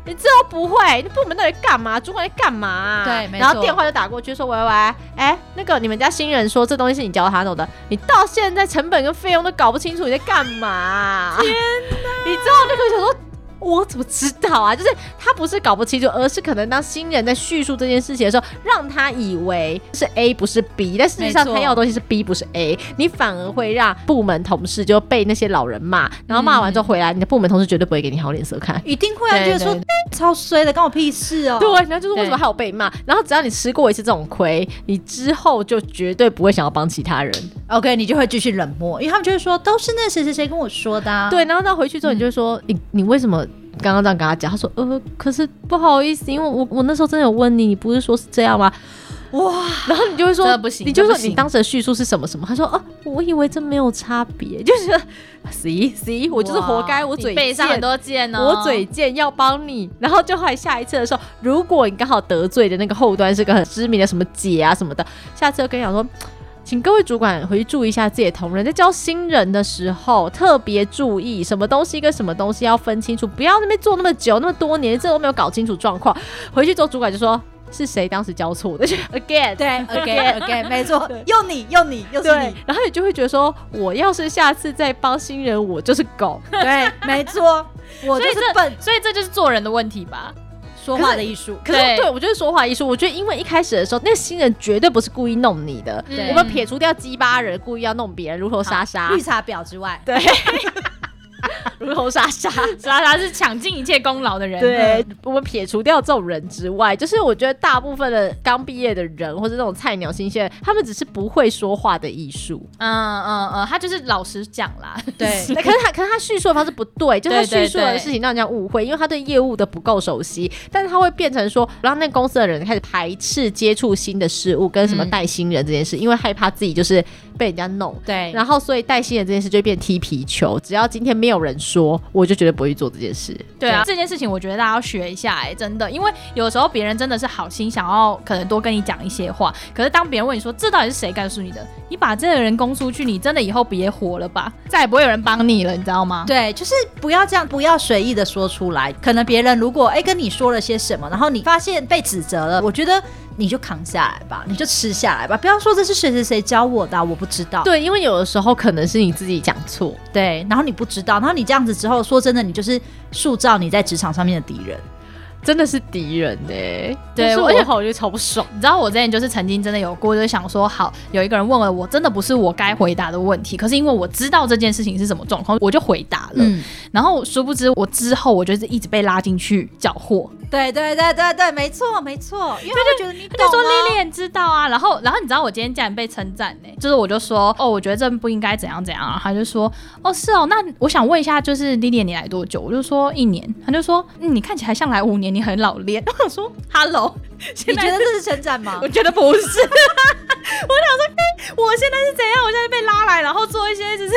[SPEAKER 2] 你这都不会，你部门到底干嘛？主管在干嘛啊？
[SPEAKER 3] 对。
[SPEAKER 2] 然后电话就打过去说：“喂喂，哎、欸，那个你们家新人说这东西是你教他弄的，你到现在成本跟费用都搞不清楚，你在干嘛啊？”
[SPEAKER 3] 天哪！*laughs*
[SPEAKER 2] 你知道那个想说。我怎么知道啊？*laughs* 就是他不是搞不清楚，而是可能当新人在叙述这件事情的时候，让他以为是 A 不是 B，但实际上他要的东西是 B 不是 A，你反而会让部门同事就被那些老人骂，然后骂完之后回来，你的部门同事绝对不会给你好脸色看，
[SPEAKER 1] 一定会啊，就是说超衰的，关我屁事哦。
[SPEAKER 2] 对，然后就是为什么还有被骂？然后只要你吃过一次这种亏，你之后就绝对不会想要帮其他人。
[SPEAKER 1] OK，你就会继续冷漠，因为他们就会说都是那谁谁谁跟我说的啊。
[SPEAKER 2] 对，然后到回去之后，你就会说你你为什么？刚刚这样跟他讲，他说：“呃，可是不好意思，因为我我那时候真的有问你，你不是说是这样吗？哇，然后你就会说
[SPEAKER 3] 不行，
[SPEAKER 2] 你就说你当时的叙述是什么什么？他说哦，我以为这没有差别，就是，see see，我就是活该，我嘴
[SPEAKER 3] 背上很多剑哦，
[SPEAKER 2] 我嘴贱要帮你，然后就后来下一次的时候，如果你刚好得罪的那个后端是个很知名的什么姐啊什么的，下次就跟你讲说。请各位主管回去注意一下自己的同仁，在教新人的时候特别注意什么东西跟什么东西要分清楚，不要那边做那么久那么多年，这都没有搞清楚状况。回去之后，主管就说是谁当时教错的？*laughs* Again，
[SPEAKER 1] 对，*laughs* Again，Again，没错，*laughs* 又你又你又是你，
[SPEAKER 2] 然后你就会觉得说，我要是下次再帮新人，我就是狗。
[SPEAKER 1] 对，没错，我就是笨，
[SPEAKER 3] 所以这就是做人的问题吧。
[SPEAKER 1] 说话的艺术，
[SPEAKER 2] 可是对。我觉得说话艺术，我觉得因为一开始的时候，那个新人绝对不是故意弄你的。我们撇除掉鸡巴人故意要弄别人，如何杀杀、
[SPEAKER 1] 绿茶婊之外，
[SPEAKER 2] 对。*laughs* 如同莎莎，
[SPEAKER 3] 莎莎是抢尽一切功劳的人。
[SPEAKER 2] 对，我们撇除掉这种人之外，就是我觉得大部分的刚毕业的人，或者这种菜鸟新鲜，他们只是不会说话的艺术。
[SPEAKER 3] 嗯嗯嗯，他就是老实讲啦。
[SPEAKER 2] 对，*laughs* 可是他可是他叙述的方式不对，就是他叙述的事情让人家误会，因为他对业务的不够熟悉，但是他会变成说，让那公司的人开始排斥接触新的事物，跟什么带新人这件事，嗯、因为害怕自己就是。被人家弄，
[SPEAKER 1] 对，
[SPEAKER 2] 然后所以带新人这件事就变踢皮球。只要今天没有人说，我就绝对不会去做这件事。
[SPEAKER 3] 对啊，这件事情我觉得大家要学一下，哎，真的，因为有时候别人真的是好心，想要可能多跟你讲一些话，可是当别人问你说这到底是谁告诉你的，你把这个人供出去，你真的以后别活了吧，再也不会有人帮你了，你知道吗？
[SPEAKER 1] 对，就是不要这样，不要随意的说出来。可能别人如果哎跟你说了些什么，然后你发现被指责了，我觉得。你就扛下来吧，你就吃下来吧，不要说这是谁谁谁教我的，我不知道。
[SPEAKER 2] 对，因为有的时候可能是你自己讲错，
[SPEAKER 1] 对，然后你不知道，然后你这样子之后，说真的，你就是塑造你在职场上面的敌人。
[SPEAKER 2] 真的是敌人呢、欸，
[SPEAKER 3] 对，
[SPEAKER 2] 我以后我就超不爽。
[SPEAKER 3] 你知道我之前就是曾经真的有过，就是想说，好，有一个人问了我，真的不是我该回答的问题，可是因为我知道这件事情是什么状况，我就回答了。嗯、然后殊不知，我之后我就是一直被拉进去搅和。
[SPEAKER 1] 对对对对对，没错没错，因为他就觉得你懂、啊、
[SPEAKER 3] 他就说 Lilian 知道啊，然后然后你知道我今天竟然被称赞呢，就是我就说哦，我觉得这不应该怎样怎样啊，他就说哦是哦，那我想问一下，就是 Lilian 你来多久？我就说一年，他就说、嗯、你看起来像来五年，你很老练。*laughs* 我说：“Hello，
[SPEAKER 1] 你觉得这是称赞吗？” *laughs*
[SPEAKER 3] 我觉得不是。*laughs* 我想说，哎，我现在是怎样？我现在被拉来，然后做一些，就是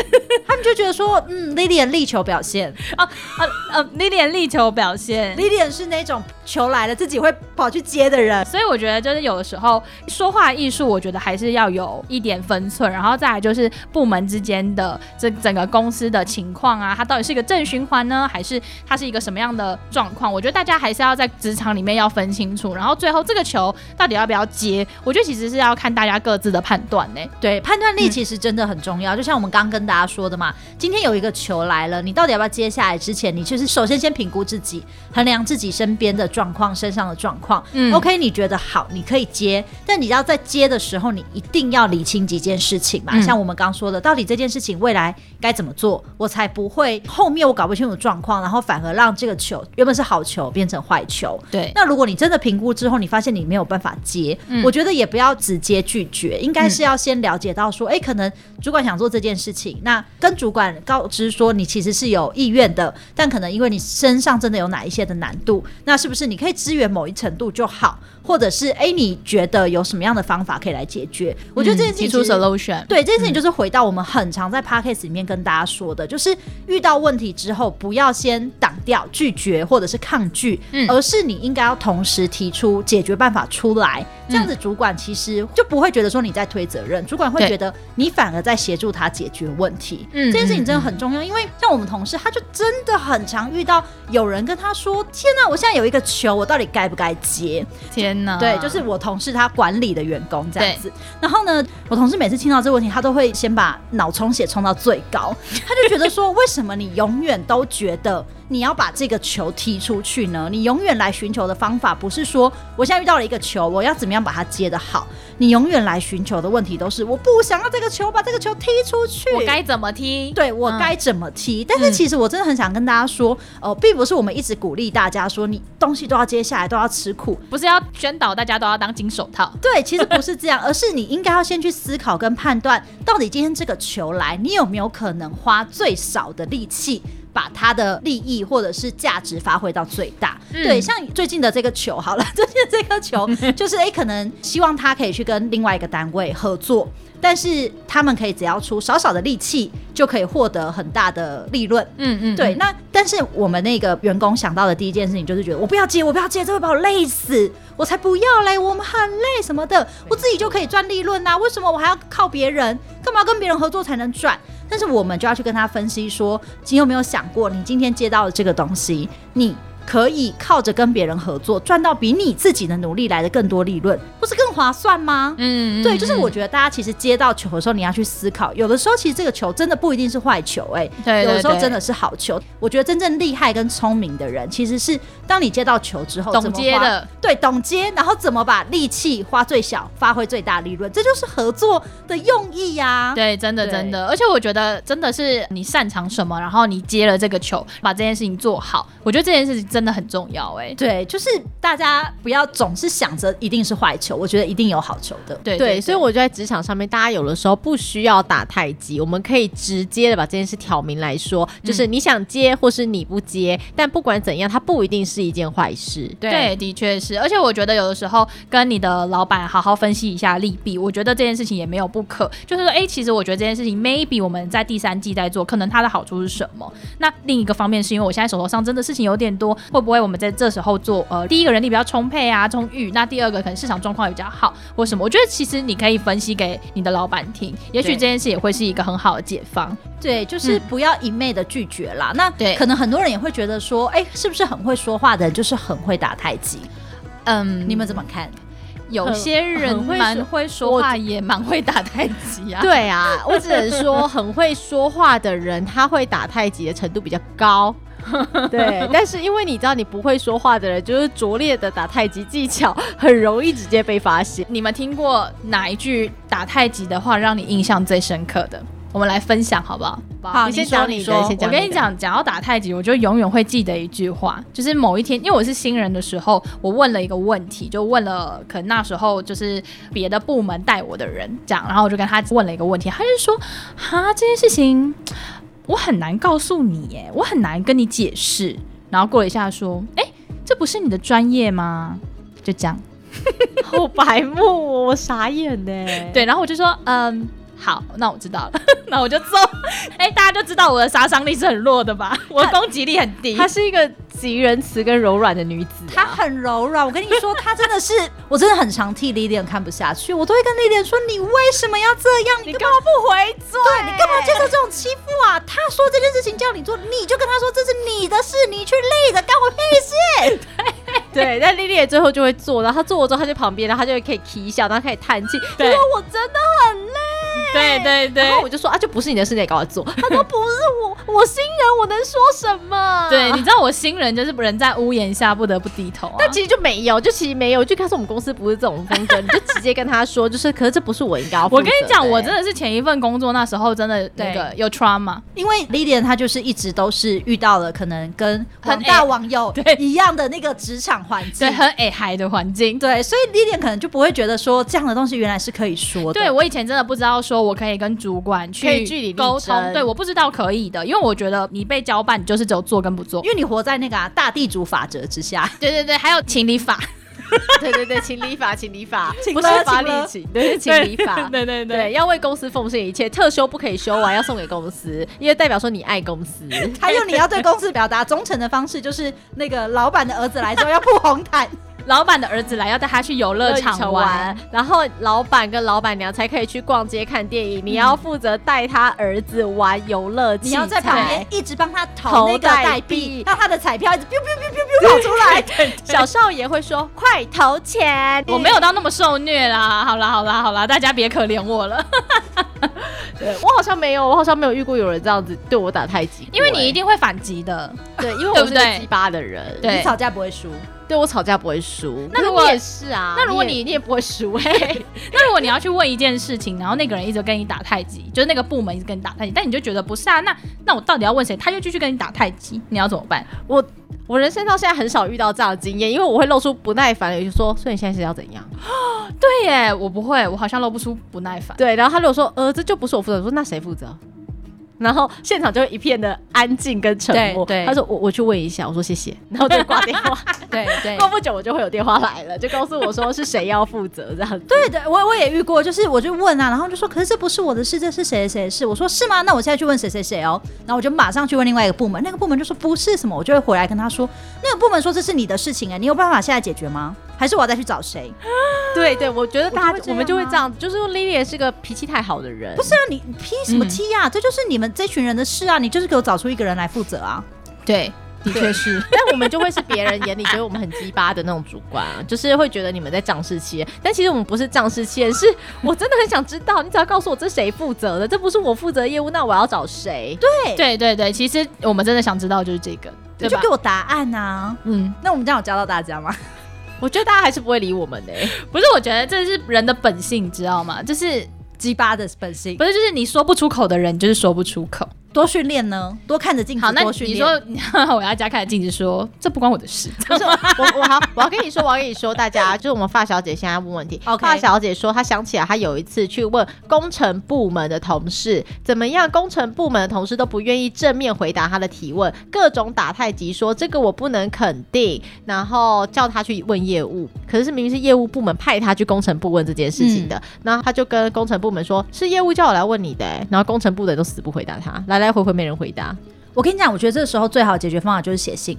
[SPEAKER 1] 他们就觉得说，嗯，Lilian 力求表现
[SPEAKER 3] 啊啊啊，Lilian 力求表现
[SPEAKER 1] ，Lilian 是那种球来了自己会跑去接的人。
[SPEAKER 3] 所以我觉得，就是有的时候说话艺术，我觉得还是要有一点分寸。然后再来就是部门之间的这整个公司的情况啊，它到底是一个正循环呢，还是它是一个什么样的状况？我觉得大家还是要在职场里面要分清楚。然后最后这个球到底要不要接？我觉得其实是要看大家各自的判断呢。
[SPEAKER 1] 对，判断力其实真的很重要。嗯、就像我们刚刚跟大家说的嘛，今天有一个球来了，你到底要不要接下来？之前你就是首先先评估自己，衡量自己身边的状况、身上的状况。嗯，OK，你觉得好，你可以接。但你要在接的时候，你一定要理清几件事情嘛。嗯、像我们刚说的，到底这件事情未来该怎么做，我才不会后面我搞不清楚状况，然后反而让这个球原本是好球变成坏球。
[SPEAKER 3] 对。
[SPEAKER 1] 那如果你真的评估之后，你发现你没有办法接，嗯、我觉得也不要直接拒绝。应该是要先了解到说，哎、欸，可能主管想做这件事情，那跟主管告知说你其实是有意愿的，但可能因为你身上真的有哪一些的难度，那是不是你可以支援某一程度就好？或者是哎、欸，你觉得有什么样的方法可以来解决？我觉得这件事情提出
[SPEAKER 3] solution，
[SPEAKER 1] 对，这件事情就是回到我们很常在 podcast 里面跟大家说的，就是遇到问题之后，不要先挡掉、拒绝或者是抗拒，嗯，而是你应该要同时提出解决办法出来，这样子主管其实就不会觉得说你在推责任，主管会觉得你反而在协助他解决问题。嗯，这件事情真的很重要，因为像我们同事，他就真的很常遇到有人跟他说：“天哪，我现在有一个球，我到底该不该接？”
[SPEAKER 3] 天。
[SPEAKER 1] 对，就是我同事他管理的员工这样子。然后呢，我同事每次听到这个问题，他都会先把脑充血冲到最高，他就觉得说，为什么你永远都觉得？你要把这个球踢出去呢？你永远来寻求的方法不是说我现在遇到了一个球，我要怎么样把它接得好？你永远来寻求的问题都是我不想要这个球，把这个球踢出去，
[SPEAKER 3] 我该怎么踢？
[SPEAKER 1] 对，我该怎么踢？嗯、但是其实我真的很想跟大家说，哦、呃，并不是我们一直鼓励大家说你东西都要接下来，都要吃苦，
[SPEAKER 3] 不是要宣导大家都要当金手套。
[SPEAKER 1] 对，其实不是这样，*laughs* 而是你应该要先去思考跟判断，到底今天这个球来，你有没有可能花最少的力气？把他的利益或者是价值发挥到最大。
[SPEAKER 2] 嗯、
[SPEAKER 1] 对，像最近的这个球，好了，*laughs* 最近的这个球就是哎，可能希望他可以去跟另外一个单位合作。但是他们可以只要出少少的力气，就可以获得很大的利润。
[SPEAKER 2] 嗯嗯，
[SPEAKER 1] 对。那但是我们那个员工想到的第一件事情就是觉得，我不要接，我不要接，这会把我累死，我才不要嘞，我们很累什么的，我自己就可以赚利润啊，为什么我还要靠别人？干嘛要跟别人合作才能赚？但是我们就要去跟他分析说，你有没有想过，你今天接到的这个东西，你。可以靠着跟别人合作赚到比你自己的努力来的更多利润，不是更划算吗？
[SPEAKER 2] 嗯，
[SPEAKER 1] 对，就是我觉得大家其实接到球的时候，你要去思考，有的时候其实这个球真的不一定是坏球，欸，哎，
[SPEAKER 2] 对，
[SPEAKER 1] 有的时候真的是好球。我觉得真正厉害跟聪明的人，其实是当你接到球之后，
[SPEAKER 2] 懂接的，
[SPEAKER 1] 对，懂接，然后怎么把力气花最小，发挥最大利润，这就是合作的用意呀。
[SPEAKER 3] 对，真的真的，而且我觉得真的是你擅长什么，然后你接了这个球，把这件事情做好，我觉得这件事情真的很重要。哎，
[SPEAKER 1] 对，就是大家不要总是想着一定是坏球，我觉得一定有好球的。
[SPEAKER 2] 对对，所以我觉得在职场上面，大家有的时候不需要打太极，我们可以直接的把这件事挑明来说，就是你想接或是你不接，但不管怎样，它不一定是一件坏事。
[SPEAKER 3] 对，的确是。而且我觉得有的时候跟你的老板好好分析一下利弊，我觉得这件事情也没有不可。就是说，哎，其实我觉得这件事情 maybe 我们在第三季在做，可能它的好处是什么？那另一个方面是因为我现在手头上真的事情有点多，会不会我们在这时候做呃，第一个人力比较充沛啊，充裕。那第二个可能市场状况也比较好，或什么？我觉得其实你可以分析给你的老板听，也许这件事也会是一个很好的解方。
[SPEAKER 1] 对，就是不要一昧的拒绝啦。嗯、那
[SPEAKER 3] 对，
[SPEAKER 1] 可能很多人也会觉得说，哎，是不是很会说话的人就是很会打太极？嗯，你们怎么看？*laughs*
[SPEAKER 3] 有些人蛮会说话，也蛮会打太极啊。*laughs*
[SPEAKER 2] 对啊，我只能说，很会说话的人，他会打太极的程度比较高。*laughs* 对，但是因为你知道，你不会说话的人，就是拙劣的打太极技巧，很容易直接被发现。
[SPEAKER 3] 你们听过哪一句打太极的话让你印象最深刻的？我们来分享好不好？
[SPEAKER 1] 好，你先讲你说。
[SPEAKER 3] 我跟你讲，讲到打太极，我就永远会记得一句话，就是某一天，因为我是新人的时候，我问了一个问题，就问了可能那时候就是别的部门带我的人讲，然后我就跟他问了一个问题，他就说：哈，这件事情。我很难告诉你耶，我很难跟你解释。然后过了一下说，哎，这不是你的专业吗？就这样，
[SPEAKER 2] 好白目，我傻眼呢。*laughs*
[SPEAKER 3] 对，然后我就说，嗯。好，那我知道了，*laughs* 那我就揍。哎、欸，大家就知道我的杀伤力是很弱的吧？我的攻击力很低。
[SPEAKER 2] 他是一个极人慈跟柔软的女子、啊，
[SPEAKER 1] 她很柔软。我跟你说，她真的是，*laughs* 我真的很常替 Lilian 看不下去。我都会跟 Lilian 说：“你为什么要这样？
[SPEAKER 2] 你干嘛不回嘴？
[SPEAKER 1] 对，你干嘛接受这种欺负啊？”他说这件事情叫你做，你就跟他说这是你的事，你去累的，干我屁事。*laughs*
[SPEAKER 2] 对对，但 Lilian 最后就会做，然后她做了之后，她就旁边，然后她就会可以啼笑，然后可以叹气，对说我真的很累。
[SPEAKER 3] 对对对，
[SPEAKER 2] 然后我就说啊，就不是你的事，你也搞我做。他说不是我，我新人，我能说什么？
[SPEAKER 3] 对，你知道我新人就是人在屋檐下不得不低头啊。
[SPEAKER 2] 但其实就没有，就其实没有，就他说我们公司不是这种风格，你就直接跟他说，就是，可是这不是我应该要。
[SPEAKER 3] 我跟你讲，我真的是前一份工作那时候真的那个有 trauma，
[SPEAKER 1] 因为 Lilian 她就是一直都是遇到了可能跟很大网友 *laughs* 对一样的那个职场环境，
[SPEAKER 3] 对很哎嗨的环境，
[SPEAKER 1] 对，所以 Lilian 可能就不会觉得说这样的东西原来是可以说的。
[SPEAKER 3] 对我以前真的不知道说。我可以跟主管去
[SPEAKER 2] 据理
[SPEAKER 3] 沟通，对，我不知道可以的，因为我觉得你被交办，你就是只有做跟不做，
[SPEAKER 1] 因为你活在那个、啊、大地主法则之下。*laughs*
[SPEAKER 3] 对对对，还有情理法，*laughs*
[SPEAKER 2] 对对对，情理法，情理法，
[SPEAKER 1] 不是法。理
[SPEAKER 2] 情，对，是情理法，*laughs*
[SPEAKER 3] 对对对，
[SPEAKER 2] 对，要为公司奉献一切，特休不可以休完，要送给公司，因为代表说你爱公司。
[SPEAKER 1] 还有你要对公司表达忠诚的方式，就是那个老板的儿子来之后要铺红毯。
[SPEAKER 3] 老板的儿子来要带他去游乐场玩，
[SPEAKER 2] 然后老板跟老板娘才可以去逛街看电影。你要负责带他儿子玩游乐器材，
[SPEAKER 1] 你要在旁边一直帮他投那个代币，让他的彩票一直 biu biu biu biu biu 跑出来。
[SPEAKER 2] 对对对，小少爷会说：“快投钱！”
[SPEAKER 3] 我没有到那么受虐啦。好啦好啦好啦，大家别可怜我了。
[SPEAKER 2] 对，我好像没有，我好像没有遇过有人这样子对我打太极，
[SPEAKER 3] 因为你一定会反击的。
[SPEAKER 2] 对，因为我是个鸡巴的人，
[SPEAKER 1] 对，你吵架不会输。
[SPEAKER 2] 对，我吵架不会输，
[SPEAKER 3] 那如果
[SPEAKER 2] 你也是啊，
[SPEAKER 3] 那如果你
[SPEAKER 2] 你也，你也不会输哎、*laughs* 欸，
[SPEAKER 3] 那如果你要去问一件事情，然后那个人一直跟你打太极，就是那个部门一直跟你打太极，但你就觉得不是啊，那那我到底要问谁？他就继续跟你打太极，你要怎么办？
[SPEAKER 2] 我我人生到现在很少遇到这样的经验，因为我会露出不耐烦的，就说，所以你现在是要怎样？
[SPEAKER 3] 对耶，我不会，我好像露不出不耐烦。
[SPEAKER 2] 对，然后他如果说，呃，这就不是我负责，我说那谁负责？然后现场就一片的安静跟沉默。对，他说我我去问一下，我说谢谢，*laughs* 然后就挂电话。
[SPEAKER 1] 对对，
[SPEAKER 2] 过不久我就会有电话来了，就告诉我说是谁要负责这样。
[SPEAKER 1] 对对，我我也遇过，就是我就问啊，然后就说可是这不是我的事，这是谁谁的事？我说是吗？那我现在去问谁谁谁哦，然后我就马上去问另外一个部门，那个部门就说不是什么，我就会回来跟他说，那个部门说这是你的事情哎，你有办法现在解决吗？还是我要再去找谁？*gasps*
[SPEAKER 2] 对对，我觉得大家我，我们就会这样子，就是 Lily 是个脾气太好的人。
[SPEAKER 1] 不是啊，你批什么踢呀？这就是你们这群人的事啊，你就是给我找出一个人来负责啊。
[SPEAKER 3] 对，的确是。*laughs*
[SPEAKER 2] 但我们就会是别人眼里觉得我们很鸡巴的那种主管啊，就是会觉得你们在仗势欺人。但其实我们不是仗势欺人，是我真的很想知道，你只要告诉我这谁负责的，这不是我负责的业务，那我要找谁？
[SPEAKER 1] 对
[SPEAKER 3] 对对对，其实我们真的想知道就是这个。
[SPEAKER 1] 你就给我答案啊！嗯，那我们这样有教到大家吗？*laughs*
[SPEAKER 2] 我觉得大家还是不会理我们的、欸。
[SPEAKER 3] 不是，我觉得这是人的本性，知道吗？就是
[SPEAKER 1] 鸡巴的本性。
[SPEAKER 3] 不是，就是你说不出口的人，就是说不出口。
[SPEAKER 1] 多训练呢，多看着镜子。
[SPEAKER 3] 好，那你说 *laughs* 我要加看着镜子说，这不关我的事。
[SPEAKER 2] 不是 *laughs* 我，我好，我要跟你说，我要跟你说，大家 *laughs* 就是我们发小姐现在问问题。发小姐说，她想起来，她有一次去问工程部门的同事怎么样，工程部门的同事都不愿意正面回答她的提问，各种打太极，说这个我不能肯定，然后叫她去问业务。可是，明明是业务部门派她去工程部问这件事情的，嗯、然后她就跟工程部门说，是业务叫我来问你的，然后工程部的人都死不回答她，来。来回回没人回答。
[SPEAKER 1] 我跟你讲，我觉得这个时候最好的解决方法就是写信。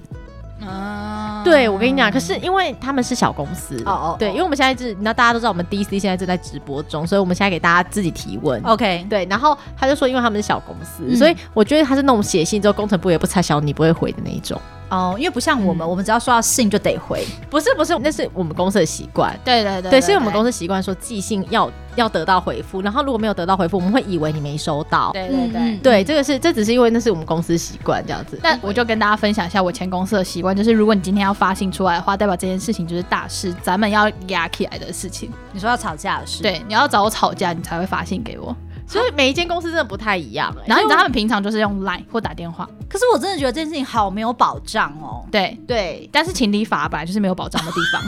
[SPEAKER 2] 啊，对，我跟你讲，可是因为他们是小公司，哦哦，对，因为我们现在是，你知道大家都知道我们 DC 现在正在直播中，所以我们现在给大家自己提问。
[SPEAKER 1] OK，
[SPEAKER 2] 对，然后他就说，因为他们是小公司，嗯、所以我觉得他是那种写信之后工程部也不拆小你不会回的那一种。
[SPEAKER 1] 哦，因为不像我们，嗯、我们只要收到信就得回。
[SPEAKER 2] 不是不是，那是我们公司的习惯。
[SPEAKER 3] 对对对，
[SPEAKER 2] 对，是我们公司习惯说寄信要要得到回复，然后如果没有得到回复，我们会以为你没收到。
[SPEAKER 3] 对对对，嗯、
[SPEAKER 2] 对，这个是这只是因为那是我们公司习惯这样子。
[SPEAKER 3] 但我就跟大家分享一下我前公司的习惯，就是如果你今天要发信出来的话，代表这件事情就是大事，咱们要压起来的事情。
[SPEAKER 1] 你说要吵架的事，
[SPEAKER 3] 对，你要找我吵架，你才会发信给我。
[SPEAKER 2] 所以每一间公司真的不太一样，欸，
[SPEAKER 3] 然后你知道他们平常就是用 Line 或打电话，
[SPEAKER 1] 可是我真的觉得这件事情好没有保障哦。
[SPEAKER 3] 对。对，但是情理法本来就是没有保障的地方，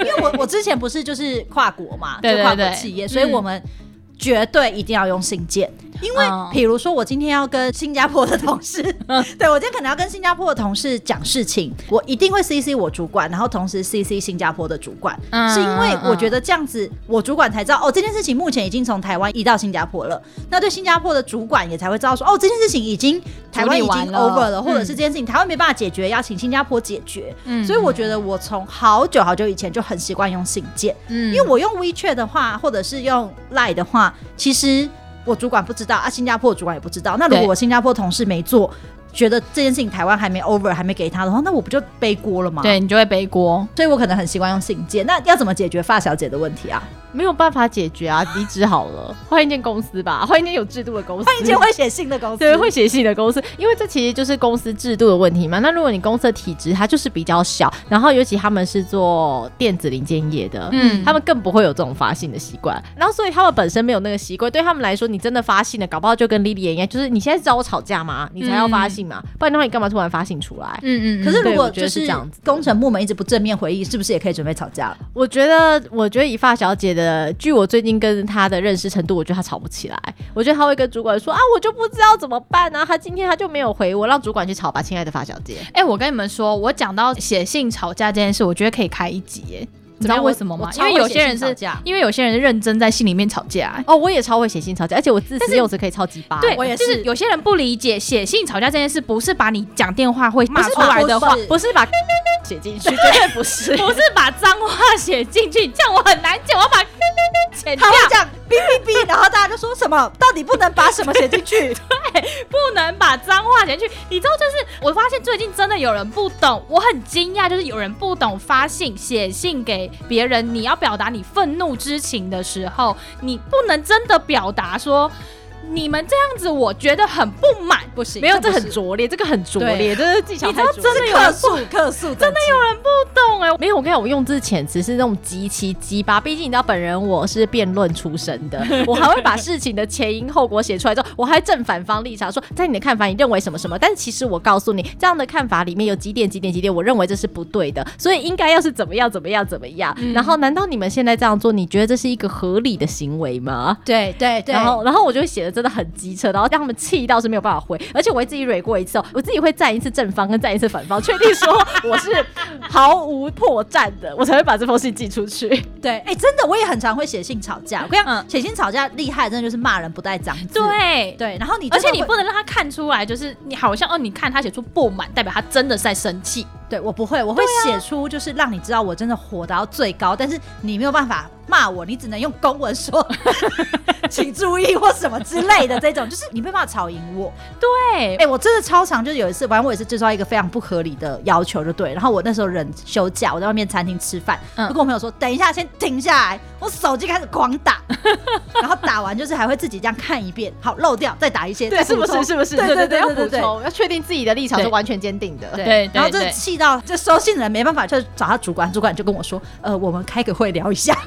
[SPEAKER 3] *laughs*
[SPEAKER 1] 因为我我之前不是就是跨国嘛，就跨国企业，所以我们绝对一定要用信件。因为，比如说我今天要跟新加坡的同事，*laughs* 对，我今天可能要跟新加坡的同事讲事情，我一定会 CC 我主管，然后同时 CC 新加坡的主管，是因为我觉得这样子我主管才知道哦，这件事情目前已经从台湾移到新加坡了，那对新加坡的主管也才会知道说哦，这件事情已经台湾已经 over 了，或者是这件事情台湾没办法解决，要请新加坡解决。所以我觉得我从好久好久以前就很习惯用信件，嗯。因为我用 WeChat 的话，或者是用 Line 的话，其实。我主管不知道啊，新加坡的主管也不知道。那如果我新加坡同事没做，觉得这件事情台湾还没 over，还没给他的话，那我不就背锅了吗？
[SPEAKER 3] 对，你就会背锅。
[SPEAKER 1] 所以我可能很习惯用信件。那要怎么解决发小姐的问题啊？
[SPEAKER 2] 没有办法解决啊，离职好了，*laughs* 换一间公司吧，换一间有制度的公司，
[SPEAKER 1] 换一间会写信的公司，
[SPEAKER 2] 对，会写信的公司，因为这其实就是公司制度的问题嘛。那如果你公司的体制它就是比较小，然后尤其他们是做电子零件业的，嗯，他们更不会有这种发信的习惯，然后所以他们本身没有那个习惯，对他们来说，你真的发信了，搞不好就跟 Lily 一样，就是你现在是找我吵架吗？你才要发信嘛，嗯、不然的话你干嘛突然发信出来？
[SPEAKER 1] 嗯嗯。可是如果就是这样子，工程部门一直不正面回应，是不是也可以准备吵架了？
[SPEAKER 2] 我觉得，我觉得以发小姐的，呃据我最近跟他的认识程度，我觉得他吵不起来。我觉得他会跟主管说啊，我就不知道怎么办呢、他今天他就没有回我，让主管去吵吧，亲爱的发小姐。
[SPEAKER 3] 哎、我跟你们说，我讲到写信吵架这件事，我觉得可以开一集耶。你知道为什么吗？因为有些人是，因为有些人是认真在信里面吵架。
[SPEAKER 2] 哦，我也超会写信吵架，而且我字词用词可以超级八。
[SPEAKER 3] 对，我也是。就是有些人不理解写信吵架这件事，不是把你讲电话会骂出来的话，不是把写进去，绝对不是，*laughs* 不是把脏话写进去，这样我很难讲，我把剪掉。
[SPEAKER 1] 他会讲哔哔哔，然后大家就说什么？到底不能把什么写进去？*laughs*
[SPEAKER 3] 对，不能把脏话写进去。你知道，就是我发现最近真的有人不懂，我很惊讶，就是有人不懂发信写信给别人，你要表达你愤怒之情的时候，你不能真的表达说。你们这样子，我觉得很不满，不行，
[SPEAKER 2] 没有，这很拙劣，这个很拙劣，这是技巧。
[SPEAKER 1] 你知道真的有人不客诉，
[SPEAKER 3] 真的有人不懂哎。
[SPEAKER 2] 没有，我跟你讲，我用字遣词是那种极其鸡巴，毕竟你知道本人我是辩论出身的，*laughs* 我还会把事情的前因后果写出来之后，我还正反方立场说，在你的看法，你认为什么什么，但是其实我告诉你，这样的看法里面有几点几点几点，我认为这是不对的，所以应该要是怎么样怎么样怎么样。嗯、然后，难道你们现在这样做，你觉得这是一个合理的行为吗？
[SPEAKER 1] 对对对。
[SPEAKER 2] 然后，然后我就会写。的真的很机车，然后让他们气到是没有办法回，而且我会自己蕊过一次哦，我自己会站一次正方跟站一次反方，确定说我是毫无破绽的，我才会把这封信寄出去。*laughs*
[SPEAKER 1] 对，哎、欸，真的，我也很常会写信吵架。我跟你讲，写、嗯、信吵架厉害，真的就是骂人不带脏字。
[SPEAKER 3] 对
[SPEAKER 1] 对，然后你
[SPEAKER 3] 而且你不能让他看出来，就是你好像哦，你看他写出不满，代表他真的是在生气。
[SPEAKER 1] 对我不会，我会写出就是让你知道我真的火到最高，啊、但是你没有办法骂我，你只能用公文说，*laughs* 请注意或什么之类的这种，就是你没办法吵赢我。
[SPEAKER 3] 对，
[SPEAKER 1] 哎、欸，我真的超常，就是有一次，反正我也是制造一个非常不合理的要求，就对。然后我那时候人休假，我在外面餐厅吃饭，嗯、我跟我朋友说，等一下，先停下来，我手机开始狂打，*laughs* 然后打完就是还会自己这样看一遍，好漏掉，再打一些，
[SPEAKER 2] 对，是不是？是不是？
[SPEAKER 1] 对对对对对对，对，
[SPEAKER 2] 要确定自己的立场是完全坚定的。
[SPEAKER 1] 对然后这气。到这收信人没办法，就找他主管，主管就跟我说：“呃，我们开个会聊一下。*laughs* ”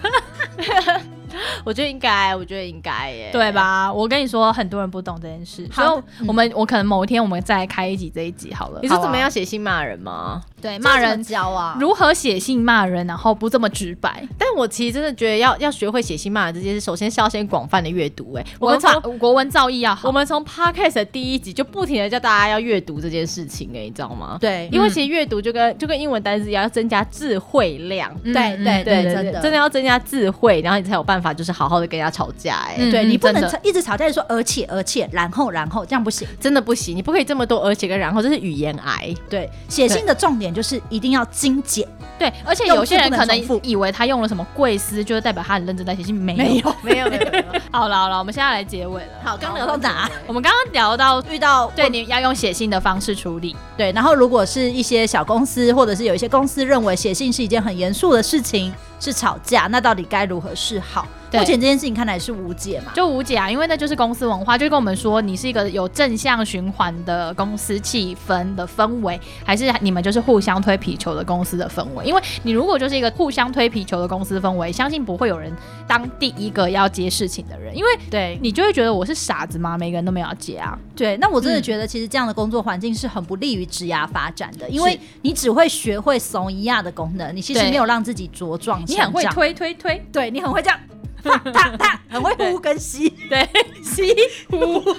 [SPEAKER 2] *laughs* 我觉得应该，我觉得应该耶，
[SPEAKER 3] 对吧？我跟你说，很多人不懂这件事，所以我们、嗯、我可能某一天我们再开一集这一集好了。
[SPEAKER 2] 你是怎么样写信骂人吗？
[SPEAKER 3] 对，骂人
[SPEAKER 1] 教啊，
[SPEAKER 3] 如何写信骂人，然后不这么直白。
[SPEAKER 2] 但我其实真的觉得要要学会写信骂人这件事，首先是要先广泛的阅读。哎，
[SPEAKER 3] 我们从国文造诣要好，
[SPEAKER 2] 我们从 Podcast 的第一集就不停的叫大家要阅读这件事情，哎，你知道吗？
[SPEAKER 1] 对，
[SPEAKER 2] 因为其实阅读就跟就跟英文单词一样，要增加智慧量。
[SPEAKER 1] 对对对，真的
[SPEAKER 2] 真的要增加智慧，然后你才有办法，就是好好的跟人家吵架。哎，
[SPEAKER 1] 对你不能一直吵架就说而且而且然后然后这样不行，
[SPEAKER 2] 真的不行，你不可以这么多而且跟然后，这是语言癌。
[SPEAKER 1] 对，写信的重点就是一定要。精简，
[SPEAKER 3] 对，而且有些人可能以为他用了什么贵司，就是代表他很认真在写信，*laughs* 没有，
[SPEAKER 1] 没有，没有，没有。
[SPEAKER 3] 好了好了，我们现在来结尾了。
[SPEAKER 1] 好，刚聊到哪？
[SPEAKER 3] 我们刚刚聊到遇到对你要用写信的方式处理，
[SPEAKER 1] 对。然后如果是一些小公司，或者是有一些公司认为写信是一件很严肃的事情，是吵架，那到底该如何是好？目前这件事情看来是无解嘛？
[SPEAKER 3] 就无解啊，因为那就是公司文化，就跟我们说，你是一个有正向循环的公司气氛的氛围，还是你们就是互相推皮球的公司的氛围？因为你如果就是一个互相推皮球的公司氛围，相信不会有人当第一个要接事情的人，因为对你就会觉得我是傻子吗？每个人都没有要接啊。
[SPEAKER 1] 对，那我真的觉得其实这样的工作环境是很不利于职涯发展的，因为你只会学会怂一样的功能，你其实没有让自己茁壮。
[SPEAKER 3] 你很会推推推，
[SPEAKER 1] 对你很会这样。他他很会呼跟吸，
[SPEAKER 3] 对吸呼。*laughs*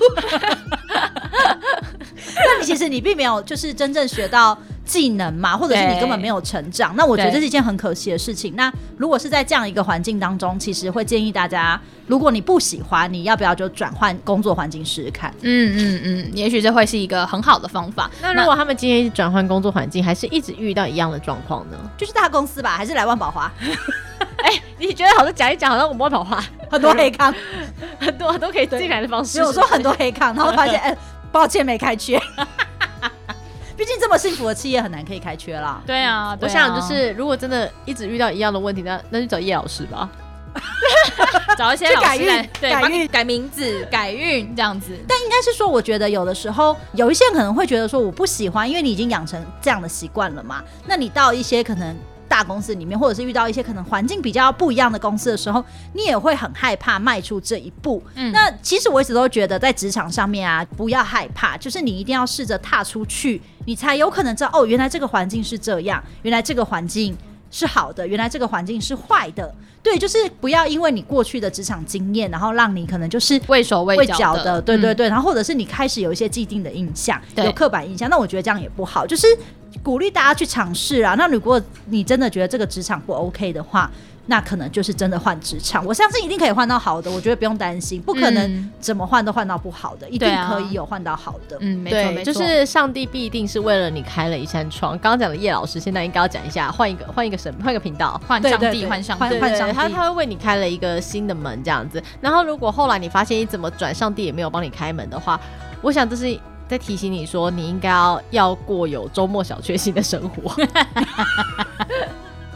[SPEAKER 1] 那你其实你并没有就是真正学到技能嘛，或者是你根本没有成长。那我觉得这是一件很可惜的事情。那如果是在这样一个环境当中，其实会建议大家，如果你不喜欢，你要不要就转换工作环境试试看？
[SPEAKER 3] 嗯嗯嗯，也许这会是一个很好的方法。
[SPEAKER 2] 那如果他们今天转换工作环境，还是一直遇到一样的状况呢？
[SPEAKER 1] 就是大公司吧，还是来万宝华？*laughs*
[SPEAKER 2] 哎、欸，你觉得好像讲一讲，好像我们会跑话，*laughs*
[SPEAKER 1] 很多黑康，
[SPEAKER 2] 很多都可以进来的方式。
[SPEAKER 1] 我说很多黑康，然后发现，*laughs* 哎、欸，抱歉没开缺。*laughs* 毕竟这么幸福的企业很难可以开缺啦。
[SPEAKER 3] 对啊，
[SPEAKER 2] 我想就是，如果真的一直遇到一样的问题，那那就找叶老师吧，
[SPEAKER 3] 找一些老师
[SPEAKER 1] 改运，
[SPEAKER 3] 对，改运，改名字，改运这样子。
[SPEAKER 1] 但应该是说，我觉得有的时候有一些人可能会觉得说，我不喜欢，因为你已经养成这样的习惯了嘛。那你到一些可能。大公司里面，或者是遇到一些可能环境比较不一样的公司的时候，你也会很害怕迈出这一步。嗯，那其实我一直都觉得，在职场上面啊，不要害怕，就是你一定要试着踏出去，你才有可能知道哦，原来这个环境是这样，原来这个环境是好的，原来这个环境是坏的。对，就是不要因为你过去的职场经验，然后让你可能就是
[SPEAKER 3] 畏手畏脚的，
[SPEAKER 1] 的。对对对，然后或者是你开始有一些既定的印象，有刻板印象，那我觉得这样也不好，就是。鼓励大家去尝试啊！那如果你真的觉得这个职场不 OK 的话，那可能就是真的换职场。我相信一定可以换到好的，我觉得不用担心，不可能怎么换都换到不好的，嗯、一定可以有换到好的。
[SPEAKER 2] 嗯，没错没错，就是上帝必定是为了你开了一扇窗。刚刚讲的叶老师，现在应该要讲一下，换一个换一个什么？换一个频道，
[SPEAKER 3] 换上帝，换上帝，
[SPEAKER 2] 换上帝。他他会为你开了一个新的门，这样子。然后如果后来你发现你怎么转，上帝也没有帮你开门的话，我想这是。在提醒你说，你应该要要过有周末小确幸的生活。*laughs*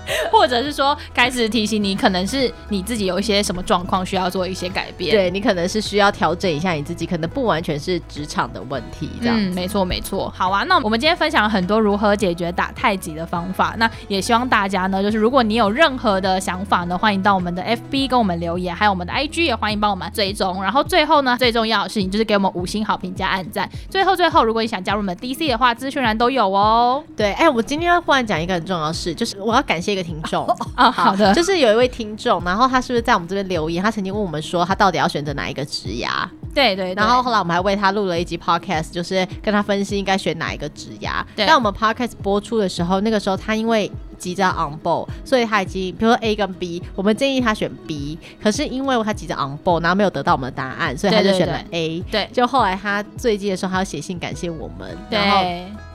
[SPEAKER 2] *laughs*
[SPEAKER 3] 或者是说，开始提醒你，可能是你自己有一些什么状况需要做一些改变。
[SPEAKER 2] 对，你可能是需要调整一下你自己，可能不完全是职场的问题。这样，
[SPEAKER 3] 嗯，没错没错。好啊，那我们今天分享了很多如何解决打太极的方法。那也希望大家呢，就是如果你有任何的想法呢，欢迎到我们的 FB 跟我们留言，还有我们的 IG 也欢迎帮我们追踪。然后最后呢，最重要的事情就是给我们五星好评加按赞。最后最后，如果你想加入我们 DC 的话，资讯栏都有哦。
[SPEAKER 2] 对，哎、欸，我今天要忽然讲一个很重要的事，就是我要感谢一个听众。
[SPEAKER 3] 啊、*laughs* 哦，好的，
[SPEAKER 2] 就是有一位听众，然后他是不是在我们这边留言？他曾经问我们说，他到底要选择哪一个职涯？
[SPEAKER 3] 对对。
[SPEAKER 2] 然后后来我们还为他录了一集 podcast，就是跟他分析应该选哪一个职涯。对。但我们 podcast 播出的时候，那个时候他因为急着 on board，所以他已经比如说 A 跟 B，我们建议他选 B，可是因为他急着 on board，然后没有得到我们的答案，所以他就选了 A。对。就后来他最近的时候，他要写信感谢我们。对。然后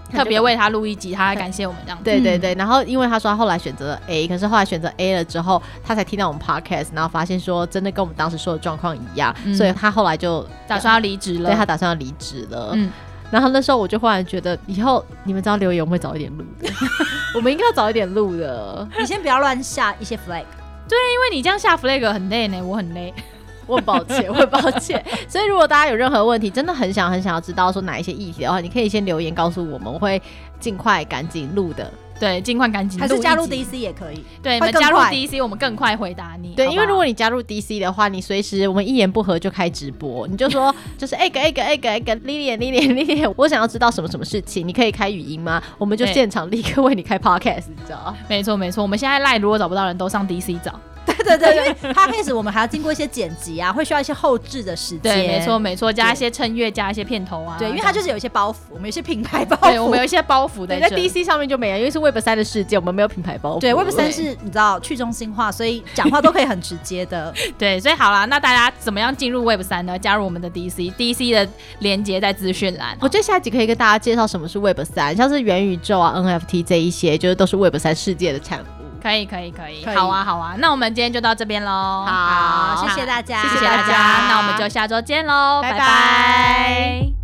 [SPEAKER 2] *laughs*
[SPEAKER 3] 特别为他录一集，他还感谢我们这样子。
[SPEAKER 2] 对对对，然后因为他说他后来选择了 A，可是后来选择 A 了之后，他才听到我们 podcast，然后发现说真的跟我们当时说的状况一样，嗯、所以他后来就
[SPEAKER 3] 打算要离职了。
[SPEAKER 2] 对，他打算要离职了。嗯，然后那时候我就忽然觉得，以后你们知道留言，我会早一点录的。*laughs* 我们应该要早一点录的。
[SPEAKER 1] 你先不要乱下一些 flag。
[SPEAKER 3] 对，因为你这样下 flag 很累呢，我很累。
[SPEAKER 2] 我很抱歉，我很抱歉。所以如果大家有任何问题，真的很想很想要知道说哪一些议题的话，你可以先留言告诉我们，我会尽快赶紧录的。
[SPEAKER 3] 对，尽快赶紧录。
[SPEAKER 1] 还是加入 DC 也可以。
[SPEAKER 3] 对，你们加入 DC，我们更快回答你。
[SPEAKER 2] 对，因为如果你加入 DC 的话，你随时我们一言不合就开直播，你就说 *laughs* 就是 egg egg egg egg Lilian Lilian Lilian，我想要知道什么什么事情，你可以开语音吗？我们就现场立刻为你开 podcast，你知道？
[SPEAKER 3] 没错没错，我们现在赖如果找不到人都上 DC 找。*laughs*
[SPEAKER 1] 对对对，因为 Podcast 我们还要经过一些剪辑啊，会需要一些后置的时间。
[SPEAKER 3] 对，没错没错，加一些衬乐，加一些片头啊。
[SPEAKER 1] 对，因为它就是有一些包袱，我们有些品牌包袱。
[SPEAKER 3] 对，我们有一些包袱在。
[SPEAKER 2] 在 DC 上面就没有，因为是 Web 三的世界，我们没有品牌包袱。
[SPEAKER 1] 对，Web 三 *laughs* 是你知道去中心化，所以讲话都可以很直接的。
[SPEAKER 3] 对，所以好啦，那大家怎么样进入 Web 三呢？加入我们的 DC，DC 的连接在资讯栏。
[SPEAKER 2] 我觉得下一集可以跟大家介绍什么是 Web 三，像是元宇宙啊、NFT 这一些，就是都是 Web 三世界的产物。
[SPEAKER 3] 可以可以可以，好啊好啊，那我们今天就到这边喽。
[SPEAKER 1] 好，谢谢大家，
[SPEAKER 3] 谢谢大家，那我们就下周见喽，拜拜。